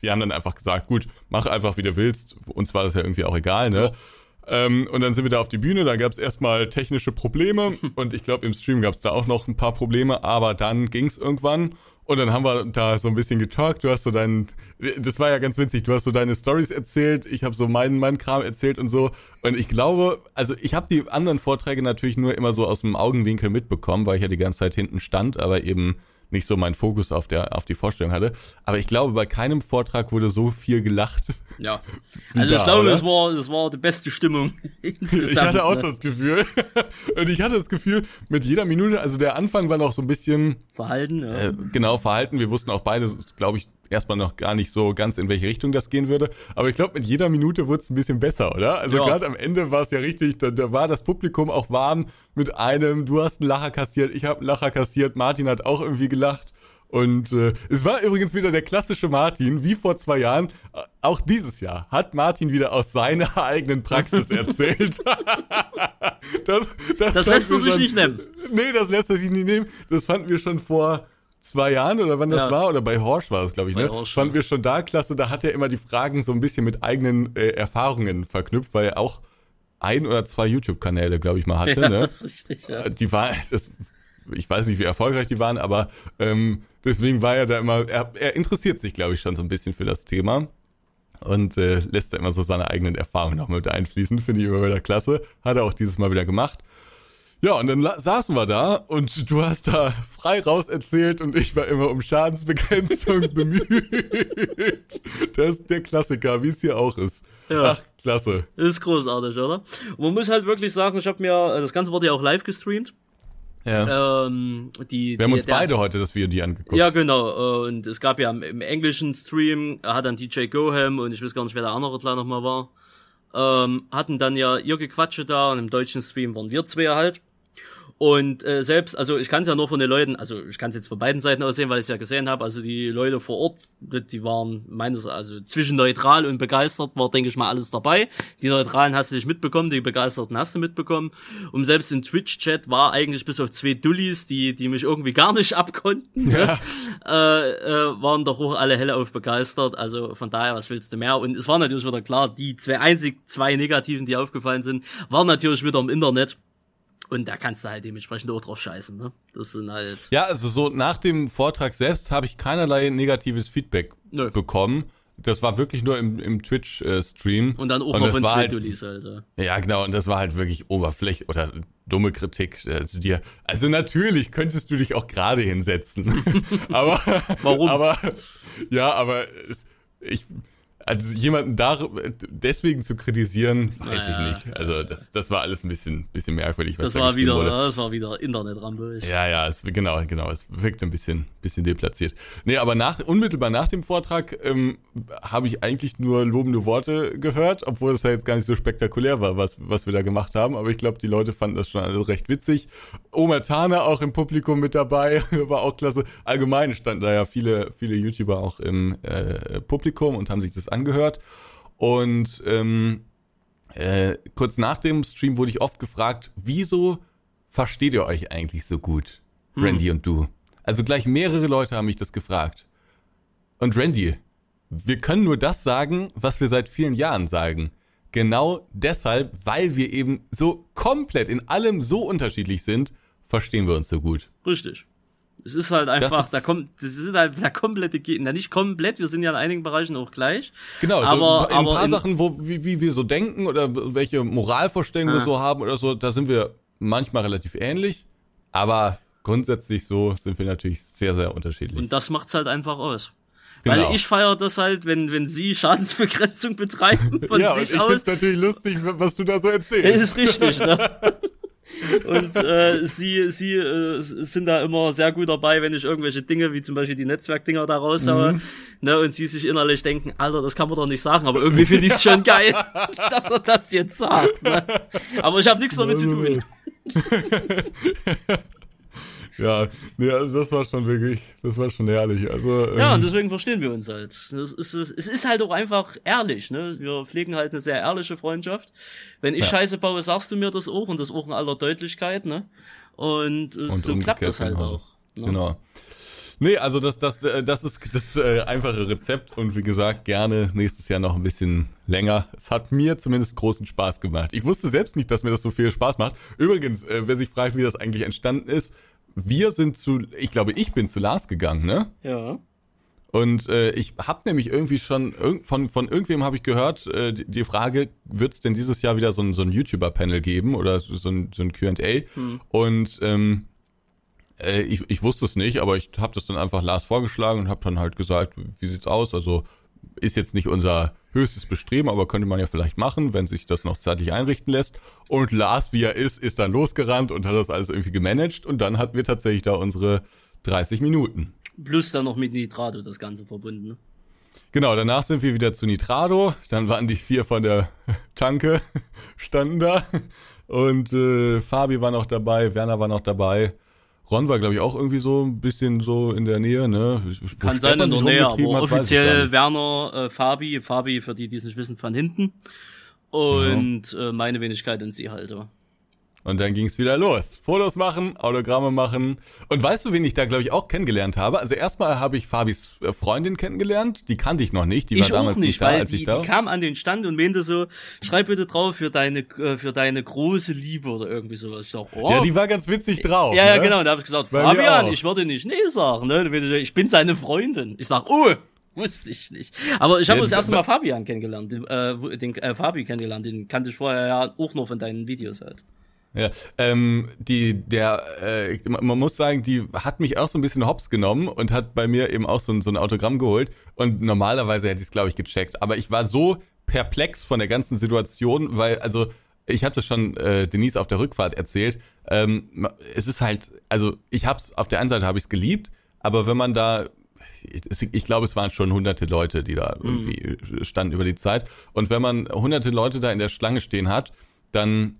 wir haben dann einfach gesagt, gut, mach einfach, wie du willst. Uns war das ja irgendwie auch egal, ne? Ähm, und dann sind wir da auf die Bühne, da gab es erstmal technische Probleme und ich glaube, im Stream gab es da auch noch ein paar Probleme, aber dann ging es irgendwann und dann haben wir da so ein bisschen getalkt. Du hast so deinen, das war ja ganz witzig, du hast so deine Stories erzählt, ich habe so meinen, meinen Kram erzählt und so. Und ich glaube, also ich habe die anderen Vorträge natürlich nur immer so aus dem Augenwinkel mitbekommen, weil ich ja die ganze Zeit hinten stand, aber eben nicht so meinen Fokus auf der auf die Vorstellung hatte. Aber ich glaube, bei keinem Vortrag wurde so viel gelacht. Ja. Also da, ich glaube, es war das war die beste Stimmung insgesamt. Ich hatte auch ne? das Gefühl. Und ich hatte das Gefühl, mit jeder Minute, also der Anfang war noch so ein bisschen Verhalten, ja. Äh, genau, Verhalten. Wir wussten auch beide, glaube ich, erstmal noch gar nicht so ganz, in welche Richtung das gehen würde. Aber ich glaube, mit jeder Minute wurde es ein bisschen besser, oder? Also ja. gerade am Ende war es ja richtig, da, da war das Publikum auch warm mit einem, du hast einen Lacher kassiert, ich habe einen Lacher kassiert, Martin hat auch irgendwie gelacht. Und äh, es war übrigens wieder der klassische Martin, wie vor zwei Jahren. Auch dieses Jahr hat Martin wieder aus seiner eigenen Praxis erzählt. das das, das lässt er sich nicht nehmen. Nee, das lässt er sich nicht nehmen. Das fanden wir schon vor zwei Jahren oder wann das ja. war, oder bei Horsch war es, glaube ich, bei ne? Horsch, Fanden wir schon da klasse, da hat er immer die Fragen so ein bisschen mit eigenen äh, Erfahrungen verknüpft, weil er auch ein oder zwei YouTube-Kanäle, glaube ich, mal hatte. Ja, ne? das ist richtig, ja. Äh, die war, das, ich weiß nicht, wie erfolgreich die waren, aber ähm, deswegen war er da immer, er, er interessiert sich, glaube ich, schon so ein bisschen für das Thema und äh, lässt da immer so seine eigenen Erfahrungen noch mit einfließen. Finde ich immer wieder klasse. Hat er auch dieses Mal wieder gemacht. Ja, und dann saßen wir da und du hast da frei raus erzählt und ich war immer um Schadensbegrenzung bemüht. Das ist der Klassiker, wie es hier auch ist. Ja. Ach, klasse. ist großartig, oder? Und man muss halt wirklich sagen, ich habe mir, das Ganze wurde ja auch live gestreamt. Ja. Ähm, die, Wir haben uns der, beide heute das Video angeguckt. Ja, genau. Und es gab ja im, im englischen Stream, hat dann DJ Goham und ich weiß gar nicht, wer der andere klar nochmal war, ähm, hatten dann ja ihr Gequatsche da und im deutschen Stream waren wir zwei halt. Und äh, selbst, also ich kann es ja nur von den Leuten, also ich kann es jetzt von beiden Seiten aus sehen, weil ich es ja gesehen habe. Also die Leute vor Ort, die waren meines, also zwischen neutral und begeistert war, denke ich mal, alles dabei. Die Neutralen hast du nicht mitbekommen, die Begeisterten hast du mitbekommen. Und selbst im Twitch-Chat war eigentlich bis auf zwei Dullis, die, die mich irgendwie gar nicht abkonnten, ja. äh, äh, waren doch auch alle hellauf begeistert. Also von daher, was willst du mehr? Und es war natürlich wieder klar, die zwei einzig zwei Negativen, die aufgefallen sind, waren natürlich wieder im Internet. Und da kannst du halt dementsprechend auch drauf scheißen, ne? Das sind halt. Ja, also so nach dem Vortrag selbst habe ich keinerlei negatives Feedback Nö. bekommen. Das war wirklich nur im, im Twitch-Stream. Äh, und dann auch noch von halt, Dulis, Alter. Ja, genau, und das war halt wirklich Oberfläche oder dumme Kritik. Also, dir, also natürlich könntest du dich auch gerade hinsetzen. aber. Warum? Aber ja, aber es, ich also jemanden da deswegen zu kritisieren, weiß naja, ich nicht. Also das, das war alles ein bisschen, bisschen merkwürdig. Was das da war wieder, wurde. das war wieder Internetrampe. Ja, ja, es, genau, genau. Es wirkt ein bisschen, bisschen deplatziert. Nee, aber nach, unmittelbar nach dem Vortrag ähm, habe ich eigentlich nur lobende Worte gehört, obwohl es ja jetzt gar nicht so spektakulär war, was, was wir da gemacht haben. Aber ich glaube, die Leute fanden das schon also recht witzig. Oma Tana auch im Publikum mit dabei, war auch klasse. Allgemein standen da ja viele, viele YouTuber auch im äh, Publikum und haben sich das angehört. Und ähm, äh, kurz nach dem Stream wurde ich oft gefragt, wieso versteht ihr euch eigentlich so gut, hm. Randy und du? Also gleich mehrere Leute haben mich das gefragt. Und Randy, wir können nur das sagen, was wir seit vielen Jahren sagen. Genau deshalb, weil wir eben so komplett in allem so unterschiedlich sind, verstehen wir uns so gut. Richtig. Es ist halt einfach, ist da kommt, das ist halt der komplette Gegner. Nicht komplett, wir sind ja in einigen Bereichen auch gleich. Genau, also aber, in ein paar in, Sachen, wo, wie, wie wir so denken oder welche Moralvorstellungen ah. wir so haben oder so, da sind wir manchmal relativ ähnlich. Aber grundsätzlich so sind wir natürlich sehr, sehr unterschiedlich. Und das macht's halt einfach aus. Genau. Weil ich feiere das halt, wenn, wenn sie Schadensbegrenzung betreiben von ja, sich und ich aus. Ja, natürlich lustig, was du da so erzählst. Das ist richtig, ne? und äh, sie, sie äh, sind da immer sehr gut dabei, wenn ich irgendwelche Dinge, wie zum Beispiel die Netzwerkdinger da raushaue, mhm. ne, und sie sich innerlich denken, Alter, das kann man doch nicht sagen, aber irgendwie finde ich es schon geil, dass er das jetzt sagt. Ne? Aber ich habe nichts damit zu tun. ja, nee, also das war schon wirklich, das war schon herrlich. Also, ähm, ja, und deswegen verstehen wir uns halt. Es ist, es ist halt auch einfach ehrlich, ne? Wir pflegen halt eine sehr ehrliche Freundschaft. Wenn ich ja. Scheiße baue, sagst du mir das auch und das auch in aller Deutlichkeit, ne? Und, und so klappt das halt auch. Ne? Genau. Nee, also das, das, äh, das ist das äh, einfache Rezept und wie gesagt, gerne nächstes Jahr noch ein bisschen länger. Es hat mir zumindest großen Spaß gemacht. Ich wusste selbst nicht, dass mir das so viel Spaß macht. Übrigens, äh, wer sich fragt, wie das eigentlich entstanden ist, wir sind zu, ich glaube, ich bin zu Lars gegangen, ne? Ja. Und äh, ich habe nämlich irgendwie schon von von irgendwem habe ich gehört äh, die, die Frage, wird es denn dieses Jahr wieder so ein so ein YouTuber-Panel geben oder so ein so ein Q&A? Hm. Und ähm, äh, ich, ich wusste es nicht, aber ich habe das dann einfach Lars vorgeschlagen und habe dann halt gesagt, wie sieht's aus? Also ist jetzt nicht unser höchstes Bestreben, aber könnte man ja vielleicht machen, wenn sich das noch zeitlich einrichten lässt. Und Lars, wie er ist, ist dann losgerannt und hat das alles irgendwie gemanagt und dann hatten wir tatsächlich da unsere 30 Minuten. Plus dann noch mit Nitrado das Ganze verbunden. Ne? Genau, danach sind wir wieder zu Nitrado. Dann waren die vier von der Tanke, standen da. Und äh, Fabi war noch dabei, Werner war noch dabei. Ron war, glaube ich, auch irgendwie so ein bisschen so in der Nähe, ne? Wo Kann sein in der Nähe, aber hat, offiziell Werner, äh, Fabi, Fabi, für die, die es nicht wissen, von hinten. Und ja. äh, meine Wenigkeit und sie halt. Und dann ging es wieder los. Fotos machen, Autogramme machen. Und weißt du, wen ich da, glaube ich, auch kennengelernt habe? Also erstmal habe ich Fabis äh, Freundin kennengelernt. Die kannte ich noch nicht. Die ich war damals nicht, nicht da, als die, ich da Die kam an den Stand und meinte so, schreib bitte drauf für deine, äh, für deine große Liebe oder irgendwie sowas. Ich dachte, oh. Ja, die war ganz witzig drauf. Ja, ja, ne? genau. Und da habe ich gesagt, Bei Fabian, ich würde nicht nee sagen. Ne? Ich bin seine Freundin. Ich sag, oh, Wusste ich nicht. Aber ich habe ja, das erste Mal Fabian kennengelernt, den, äh, den äh, Fabi kennengelernt, den kannte ich vorher ja auch noch von deinen Videos halt. Ja, ähm, die, der, äh, man muss sagen, die hat mich auch so ein bisschen hops genommen und hat bei mir eben auch so ein, so ein Autogramm geholt. Und normalerweise hätte ich es, glaube ich, gecheckt. Aber ich war so perplex von der ganzen Situation, weil, also, ich habe das schon äh, Denise auf der Rückfahrt erzählt. Ähm, es ist halt, also ich hab's, auf der einen Seite habe ich es geliebt, aber wenn man da ich glaube, es waren schon hunderte Leute, die da irgendwie mhm. standen über die Zeit. Und wenn man hunderte Leute da in der Schlange stehen hat, dann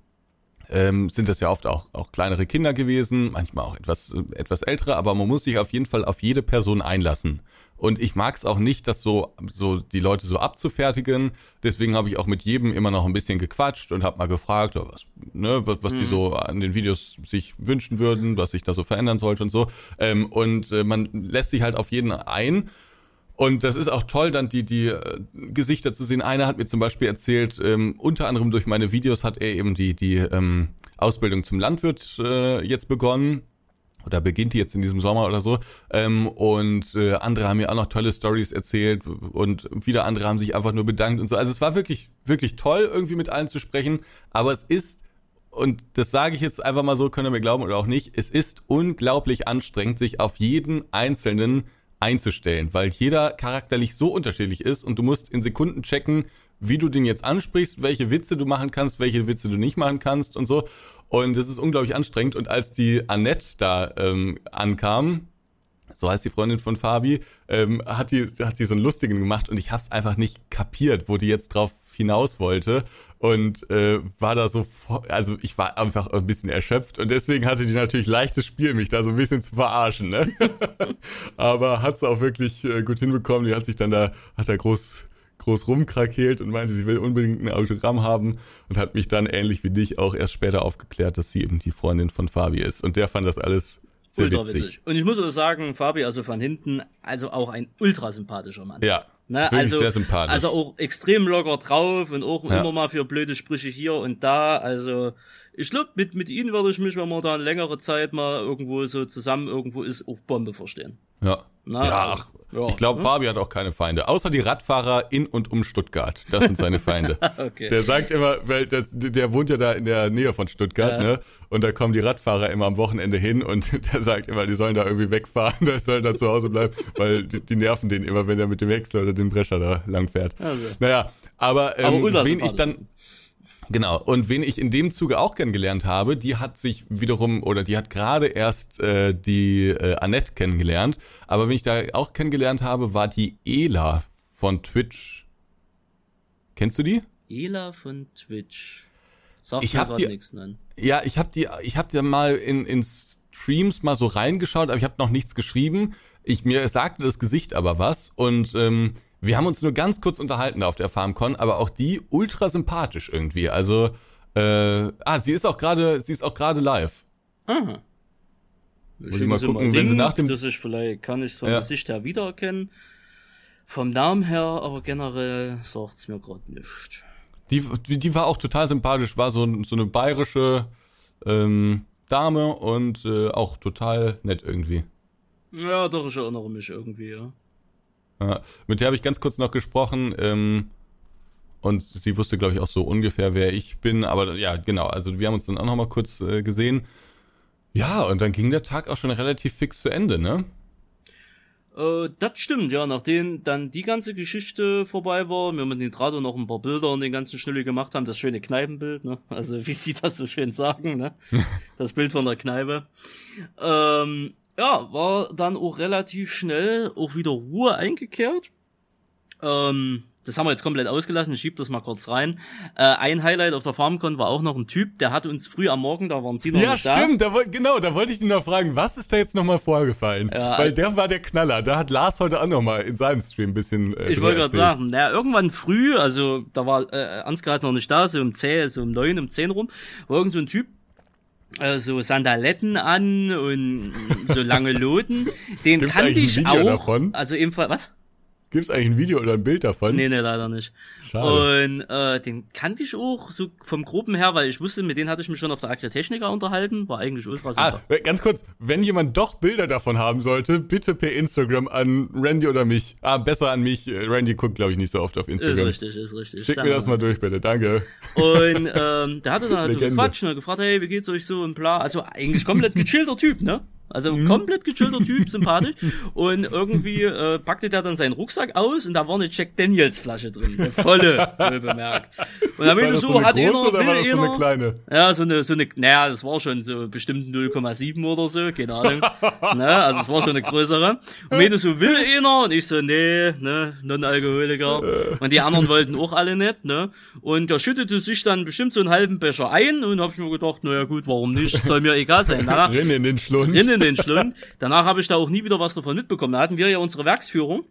ähm, sind das ja oft auch, auch kleinere Kinder gewesen, manchmal auch etwas, etwas ältere, aber man muss sich auf jeden Fall auf jede Person einlassen. Und ich mag es auch nicht, das so, so die Leute so abzufertigen. Deswegen habe ich auch mit jedem immer noch ein bisschen gequatscht und habe mal gefragt, was, ne, was, was mhm. die so an den Videos sich wünschen würden, was sich da so verändern sollte und so. Ähm, und äh, man lässt sich halt auf jeden ein. Und das ist auch toll, dann die, die äh, Gesichter zu sehen. Einer hat mir zum Beispiel erzählt, ähm, unter anderem durch meine Videos hat er eben die, die ähm, Ausbildung zum Landwirt äh, jetzt begonnen. Oder beginnt die jetzt in diesem Sommer oder so. Ähm, und äh, andere haben mir auch noch tolle Stories erzählt und wieder andere haben sich einfach nur bedankt und so. Also es war wirklich, wirklich toll, irgendwie mit allen zu sprechen. Aber es ist und das sage ich jetzt einfach mal so, könnt ihr mir glauben oder auch nicht, es ist unglaublich anstrengend, sich auf jeden einzelnen einzustellen, weil jeder charakterlich so unterschiedlich ist und du musst in Sekunden checken, wie du den jetzt ansprichst, welche Witze du machen kannst, welche Witze du nicht machen kannst und so. Und es ist unglaublich anstrengend. Und als die Annette da ähm, ankam, so heißt die Freundin von Fabi, ähm, hat die hat sie so einen lustigen gemacht und ich hab's einfach nicht kapiert, wo die jetzt drauf hinaus wollte und äh, war da so, also ich war einfach ein bisschen erschöpft und deswegen hatte die natürlich leichtes Spiel, mich da so ein bisschen zu verarschen, ne? Aber hat sie auch wirklich äh, gut hinbekommen. Die hat sich dann da, hat da groß groß rumkrakeelt und meinte, sie will unbedingt ein Autogramm haben und hat mich dann ähnlich wie dich auch erst später aufgeklärt, dass sie eben die Freundin von Fabi ist. Und der fand das alles sehr ultra witzig. witzig. Und ich muss auch sagen, Fabi, also von hinten, also auch ein ultra sympathischer Mann. Ja. Ne, also, sehr sympathisch. also auch extrem locker drauf und auch ja. immer mal für blöde Sprüche hier und da. Also ich glaube, mit, mit ihnen würde ich mich, wenn man da eine längere Zeit mal irgendwo so zusammen irgendwo ist, auch Bombe verstehen. Ja. Na, ja, ach, ja, ich glaube, ne? Fabi hat auch keine Feinde. Außer die Radfahrer in und um Stuttgart. Das sind seine Feinde. okay. Der sagt immer, weil das, der wohnt ja da in der Nähe von Stuttgart, ja. ne? Und da kommen die Radfahrer immer am Wochenende hin und der sagt immer, die sollen da irgendwie wegfahren, der soll da zu Hause bleiben, weil die, die nerven den immer, wenn er mit dem Wechsel oder dem Brescher da lang fährt. Also. Naja, aber, ähm, aber wen ich dann Genau, und wen ich in dem Zuge auch kennengelernt habe, die hat sich wiederum, oder die hat gerade erst äh, die äh, Annette kennengelernt, aber wen ich da auch kennengelernt habe, war die Ela von Twitch. Kennst du die? Ela von Twitch. Sagt Ich hab die- nix, nein. Ja, ich habe die, ich habe die mal in, in Streams mal so reingeschaut, aber ich habe noch nichts geschrieben. Ich mir sagte das Gesicht aber was und ähm, wir haben uns nur ganz kurz unterhalten auf der FarmCon, aber auch die ultra sympathisch irgendwie. Also äh, ah, sie ist auch gerade, sie ist auch gerade live. Aha. Muss ich mal gucken, wenn sie nach dem- dass ich vielleicht kann ich vom Ja. Gesicht her wiedererkennen. Vom Namen her, aber generell sagt's mir gerade nicht. Die, die, die war auch total sympathisch, war so, so eine bayerische ähm, Dame und äh, auch total nett irgendwie. Ja, doch, ich erinnere mich irgendwie, ja. Ja, mit der habe ich ganz kurz noch gesprochen ähm, und sie wusste, glaube ich, auch so ungefähr, wer ich bin. Aber ja, genau, also wir haben uns dann auch noch mal kurz äh, gesehen. Ja, und dann ging der Tag auch schon relativ fix zu Ende, ne? Äh, das stimmt, ja. Nachdem dann die ganze Geschichte vorbei war, wir mit den Trato noch ein paar Bilder und den ganzen Schnulli gemacht haben, das schöne Kneipenbild, ne? Also wie sie das so schön sagen, ne? Das Bild von der Kneipe. Ähm, ja, war dann auch relativ schnell auch wieder Ruhe eingekehrt. Ähm, das haben wir jetzt komplett ausgelassen, ich schieb das mal kurz rein. Äh, ein Highlight auf der FarmCon war auch noch ein Typ, der hatte uns früh am Morgen, da waren sie noch Ja, nicht da. stimmt, da, genau, da wollte ich dich noch fragen, was ist da jetzt nochmal vorgefallen? Ja, Weil also- der war der Knaller, da hat Lars heute auch nochmal in seinem Stream ein bisschen äh, Ich wollte gerade sagen, naja, irgendwann früh, also da war äh, Ansgar noch nicht da, so um 10, so um 9, um 10 rum, war irgend so ein Typ, äh, so Sandaletten an und so lange Loten. Den kannte ich auch. davon? Also ebenfalls, was? Gibt's eigentlich ein Video oder ein Bild davon? Nee, nee, leider nicht. Schade. Und äh, den kannte ich auch so vom Groben her, weil ich wusste, mit denen hatte ich mich schon auf der Agritechnica unterhalten, war eigentlich ultra super. Ah, ganz kurz, wenn jemand doch Bilder davon haben sollte, bitte per Instagram an Randy oder mich. Ah, besser an mich. Äh, Randy guckt, glaube ich, nicht so oft auf ist Instagram. richtig, ist richtig. Schick mir das mal durch, bitte. Danke. Und ähm, der hatte dann halt so Legende. gequatscht und hat gefragt, hey, wie geht's euch so und bla. Also eigentlich komplett gechillter Typ, ne? Also Mhm. komplett gechillter Typ, sympathisch. Und irgendwie äh, packte der dann seinen Rucksack aus und da war eine Jack Daniels Flasche drin. Eine volle, wohl bemerkt. Und am Ende so, so hat große einer, oder war will das so eine kleine? ja, so eine, so eine, naja, das war schon so bestimmt 0,7 oder so, keine Ahnung. ne, also es war schon eine größere. Und meinte so, will einer? Und ich so, nee, ne, Non-Alkoholiker. Und die anderen wollten auch alle nicht, ne. Und der schüttete sich dann bestimmt so einen halben Becher ein und hab ich mir gedacht, naja gut, warum nicht? Soll mir egal sein. Danach, Renn in den Schlund. Rinn Schlund. Danach habe ich da auch nie wieder was davon mitbekommen. Da hatten wir ja unsere Werksführung.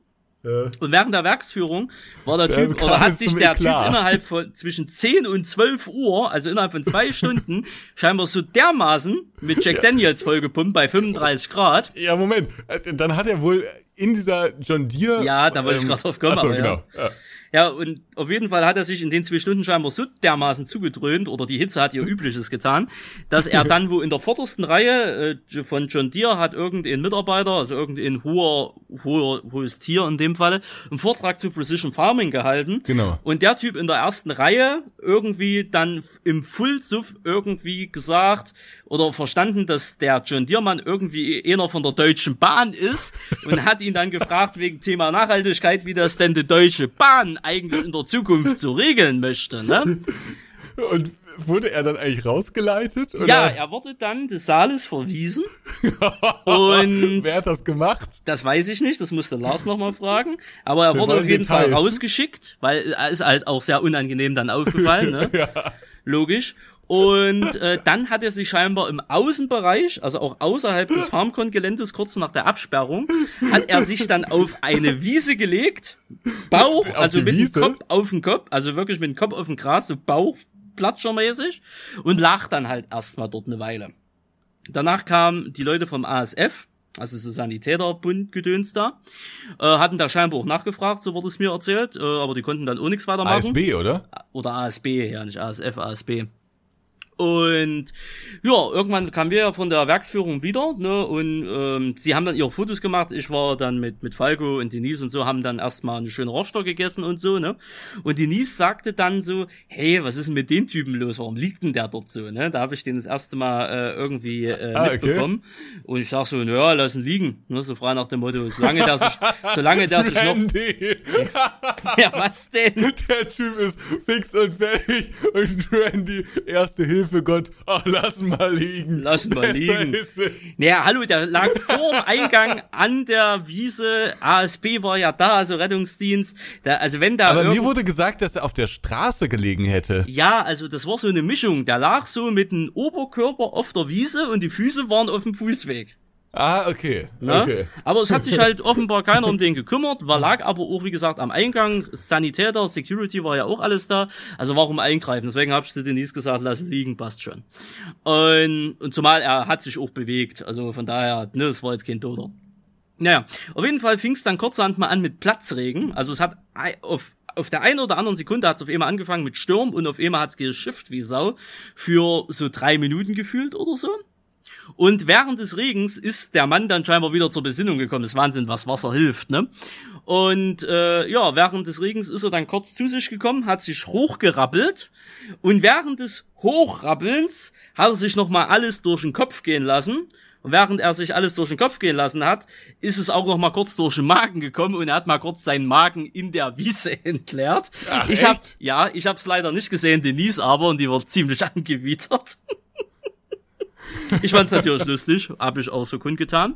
Ja. Und während der Werksführung war der Typ, oder hat sich der Typ innerhalb von zwischen 10 und 12 Uhr, also innerhalb von zwei Stunden, scheinbar so dermaßen mit Jack Daniels vollgepumpt bei 35 Grad. Ja, Moment. Äh, Dann hat er wohl in dieser John Deere. Ja, da wollte ich grad drauf kommen, Achso, aber ja. genau. Ja. Ja, und auf jeden Fall hat er sich in den zwei Stunden scheinbar so dermaßen zugedröhnt, oder die Hitze hat ihr Übliches getan, dass er dann wo in der vordersten Reihe äh, von John Deere hat irgendein Mitarbeiter, also irgendein hoher, hoher, hohes Tier in dem Falle, einen Vortrag zu Precision Farming gehalten. Genau. Und der Typ in der ersten Reihe irgendwie dann im Fullsuff irgendwie gesagt oder verstanden, dass der John Deermann irgendwie einer von der Deutschen Bahn ist und hat ihn dann gefragt wegen Thema Nachhaltigkeit, wie das denn die Deutsche Bahn eigentlich in der Zukunft so regeln möchte, ne? Und wurde er dann eigentlich rausgeleitet? Oder? Ja, er wurde dann des Saales verwiesen und Wer hat das gemacht? Das weiß ich nicht, das musste Lars nochmal fragen. Aber er Wir wurde auf jeden Fall Details. rausgeschickt, weil er ist halt auch sehr unangenehm dann aufgefallen, ne? Logisch. Und äh, dann hat er sich scheinbar im Außenbereich, also auch außerhalb des FarmCon-Geländes, kurz nach der Absperrung, hat er sich dann auf eine Wiese gelegt, Bauch, Auf also mit dem Wiese? Kopf auf den Kopf, also wirklich mit dem Kopf auf den Gras, so Bauchplatschermäßig und lag dann halt erstmal dort eine Weile. Danach kamen die Leute vom ASF, also so Sanitäterbund gedöns da, äh, hatten da scheinbar auch nachgefragt, so wurde es mir erzählt, äh, aber die konnten dann auch nichts weitermachen. ASB, oder? Oder ASB, ja nicht ASF, ASB. Und ja, irgendwann kamen wir ja von der Werksführung wieder, ne? Und ähm, sie haben dann ihre Fotos gemacht. Ich war dann mit mit Falco und Denise und so, haben dann erstmal eine schöne Roster gegessen und so, ne? Und Denise sagte dann so, hey, was ist denn mit den Typen los? Warum liegt denn der dort so, ne? Da habe ich den das erste Mal äh, irgendwie äh, ah, mitbekommen. Okay. Und ich sag so, naja, lass ihn liegen. Ne? So frei nach dem Motto, solange der sich, solange der sich noch. ja, was denn? Der Typ ist fix und fertig und Randy, erste Hilfe Hilfe Gott, ach, lass mal liegen. Lass mal liegen. Naja, hallo, der lag vor dem Eingang an der Wiese. ASB war ja da, also Rettungsdienst. Da, also wenn da Aber mir wurde gesagt, dass er auf der Straße gelegen hätte. Ja, also das war so eine Mischung. Der lag so mit dem Oberkörper auf der Wiese und die Füße waren auf dem Fußweg. Ah, okay. Ne? okay. Aber es hat sich halt offenbar keiner um den gekümmert, war lag aber auch, wie gesagt, am Eingang. Sanitäter, Security war ja auch alles da. Also warum eingreifen? Deswegen habe ich zu Denise gesagt, lass liegen, passt schon. Und, und zumal er hat sich auch bewegt. Also von daher, ne, es war jetzt kein Toter. Naja, auf jeden Fall fing es dann kurzerhand mal an mit Platzregen. Also es hat auf auf der einen oder anderen Sekunde hat es auf einmal angefangen mit Sturm und auf einmal hat es geschifft wie Sau für so drei Minuten gefühlt oder so. Und während des Regens ist der Mann dann scheinbar wieder zur Besinnung gekommen. Das ist Wahnsinn, was Wasser hilft, ne? Und äh, ja, während des Regens ist er dann kurz zu sich gekommen, hat sich hochgerappelt und während des Hochrappelns hat er sich nochmal alles durch den Kopf gehen lassen. Und während er sich alles durch den Kopf gehen lassen hat, ist es auch noch mal kurz durch den Magen gekommen und er hat mal kurz seinen Magen in der Wiese entleert. Ach, ich hab, ja, ich hab's leider nicht gesehen, Denise aber, und die wird ziemlich angewidert. Ich fand's natürlich lustig, habe ich auch so kundgetan.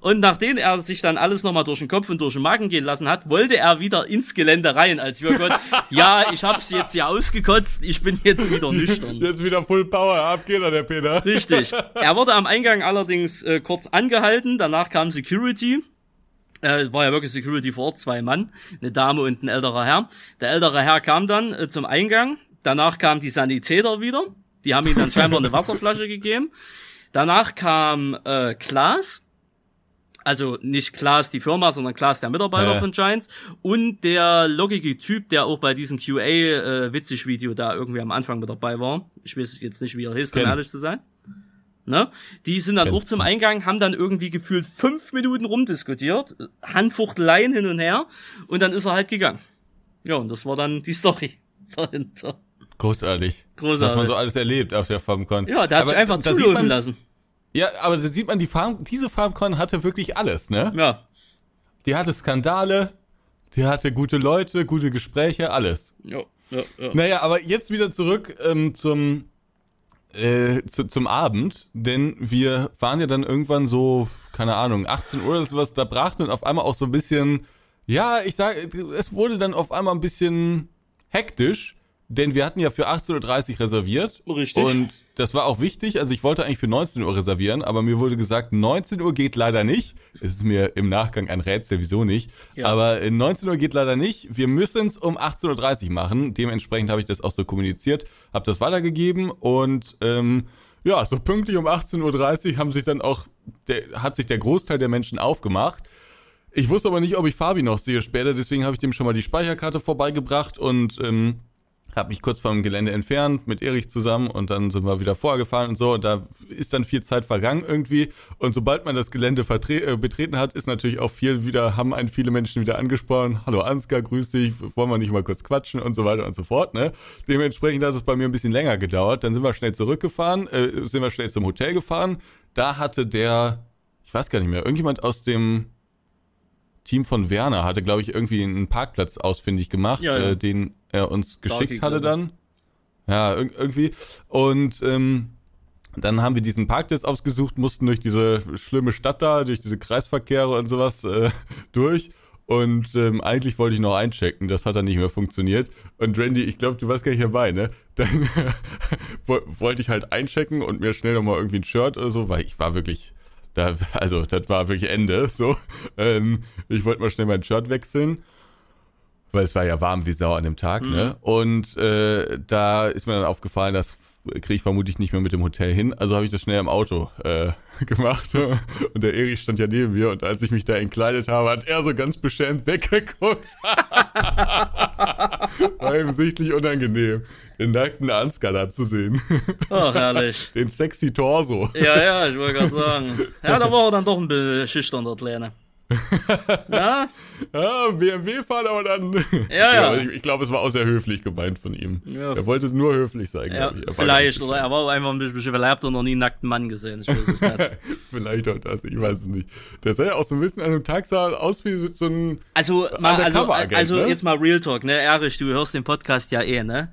Und nachdem er sich dann alles nochmal durch den Kopf und durch den Magen gehen lassen hat, wollte er wieder ins Gelände rein, als wir Gott, ja, ich hab's jetzt ja ausgekotzt, ich bin jetzt wieder nüchtern. Jetzt wieder Full Power, ab geht er, der Peter. Richtig. Er wurde am Eingang allerdings äh, kurz angehalten, danach kam Security. Äh, war ja wirklich Security vor Ort, zwei Mann, eine Dame und ein älterer Herr. Der ältere Herr kam dann äh, zum Eingang, danach kam die Sanitäter wieder die haben ihm dann scheinbar eine Wasserflasche gegeben. Danach kam äh, Klaas. Also nicht Klaas die Firma, sondern Klaas der Mitarbeiter ja. von Giants. Und der lockige Typ, der auch bei diesem QA-Witzig-Video äh, da irgendwie am Anfang mit dabei war. Ich weiß jetzt nicht, wie er hieß, um ehrlich zu sein. Ne? Die sind dann Ken. auch zum Eingang, haben dann irgendwie gefühlt fünf Minuten rumdiskutiert, Handfuchteleien hin und her, und dann ist er halt gegangen. Ja, und das war dann die Story dahinter. Großartig. Großartig. Was man so alles erlebt auf der FarmCon. Ja, da hat sich einfach zulösen lassen. Ja, aber da sieht man, die Farm, diese FarmCon hatte wirklich alles, ne? Ja. Die hatte Skandale, die hatte gute Leute, gute Gespräche, alles. Ja, ja, ja. Naja, aber jetzt wieder zurück ähm, zum, äh, zu, zum Abend, denn wir waren ja dann irgendwann so, keine Ahnung, 18 Uhr oder sowas, da brach dann auf einmal auch so ein bisschen, ja, ich sag, es wurde dann auf einmal ein bisschen hektisch denn wir hatten ja für 18.30 Uhr reserviert. Richtig. Und das war auch wichtig. Also ich wollte eigentlich für 19 Uhr reservieren, aber mir wurde gesagt, 19 Uhr geht leider nicht. Es ist mir im Nachgang ein Rätsel, wieso nicht. Ja. Aber 19 Uhr geht leider nicht. Wir müssen es um 18.30 Uhr machen. Dementsprechend habe ich das auch so kommuniziert, habe das weitergegeben und ähm, ja, so pünktlich um 18.30 Uhr haben sich dann auch, der, hat sich der Großteil der Menschen aufgemacht. Ich wusste aber nicht, ob ich Fabi noch sehe später, deswegen habe ich dem schon mal die Speicherkarte vorbeigebracht und ähm, habe mich kurz vom Gelände entfernt mit Erich zusammen und dann sind wir wieder vorgefahren und so. Und da ist dann viel Zeit vergangen irgendwie. Und sobald man das Gelände äh, betreten hat, ist natürlich auch viel wieder, haben einen viele Menschen wieder angesprochen, hallo Ansgar, grüß dich, wollen wir nicht mal kurz quatschen und so weiter und so fort, ne? Dementsprechend hat es bei mir ein bisschen länger gedauert, dann sind wir schnell zurückgefahren, äh, sind wir schnell zum Hotel gefahren, da hatte der, ich weiß gar nicht mehr, irgendjemand aus dem Team von Werner hatte, glaube ich, irgendwie einen Parkplatz ausfindig gemacht, ja, ja. Äh, den er uns geschickt hatte dann. Ja, irgendwie. Und ähm, dann haben wir diesen Parkplatz ausgesucht, mussten durch diese schlimme Stadt da, durch diese Kreisverkehre und sowas äh, durch. Und ähm, eigentlich wollte ich noch einchecken, das hat dann nicht mehr funktioniert. Und Randy, ich glaube, du warst gar nicht dabei, ne? Dann wollte ich halt einchecken und mir schnell nochmal irgendwie ein Shirt oder so, weil ich war wirklich, da, also das war wirklich Ende. So, ähm, ich wollte mal schnell mein Shirt wechseln weil es war ja warm wie Sau an dem Tag, ne? mhm. ne? Und äh, da ist mir dann aufgefallen, dass kriege ich vermutlich nicht mehr mit dem Hotel hin. Also habe ich das schnell im Auto äh, gemacht. Und der Erich stand ja neben mir und als ich mich da entkleidet habe, hat er so ganz beschämt weggeguckt. War ihm sichtlich unangenehm, den nackten Ansgar da zu sehen. Oh, herrlich. Den sexy Torso. Ja, ja, ich wollte gerade sagen. Ja, da war er dann doch ein bisschen schüchtern, der Kleine. ja? ja, BMW fahren, aber dann. Ja, ja. ich, ich glaube, es war auch sehr höflich gemeint von ihm. Ja. Er wollte es nur höflich sein, ja, ich. Vielleicht, oder er war einfach ein bisschen verleibt und noch nie einen nackten Mann gesehen. Ich weiß es nicht. vielleicht auch das, ich weiß es nicht. Der sah ja auch so ein bisschen an dem Tag sah aus wie so ein. Also, mal, also, also ne? jetzt mal Real Talk, ne? Erich, du hörst den Podcast ja eh, ne?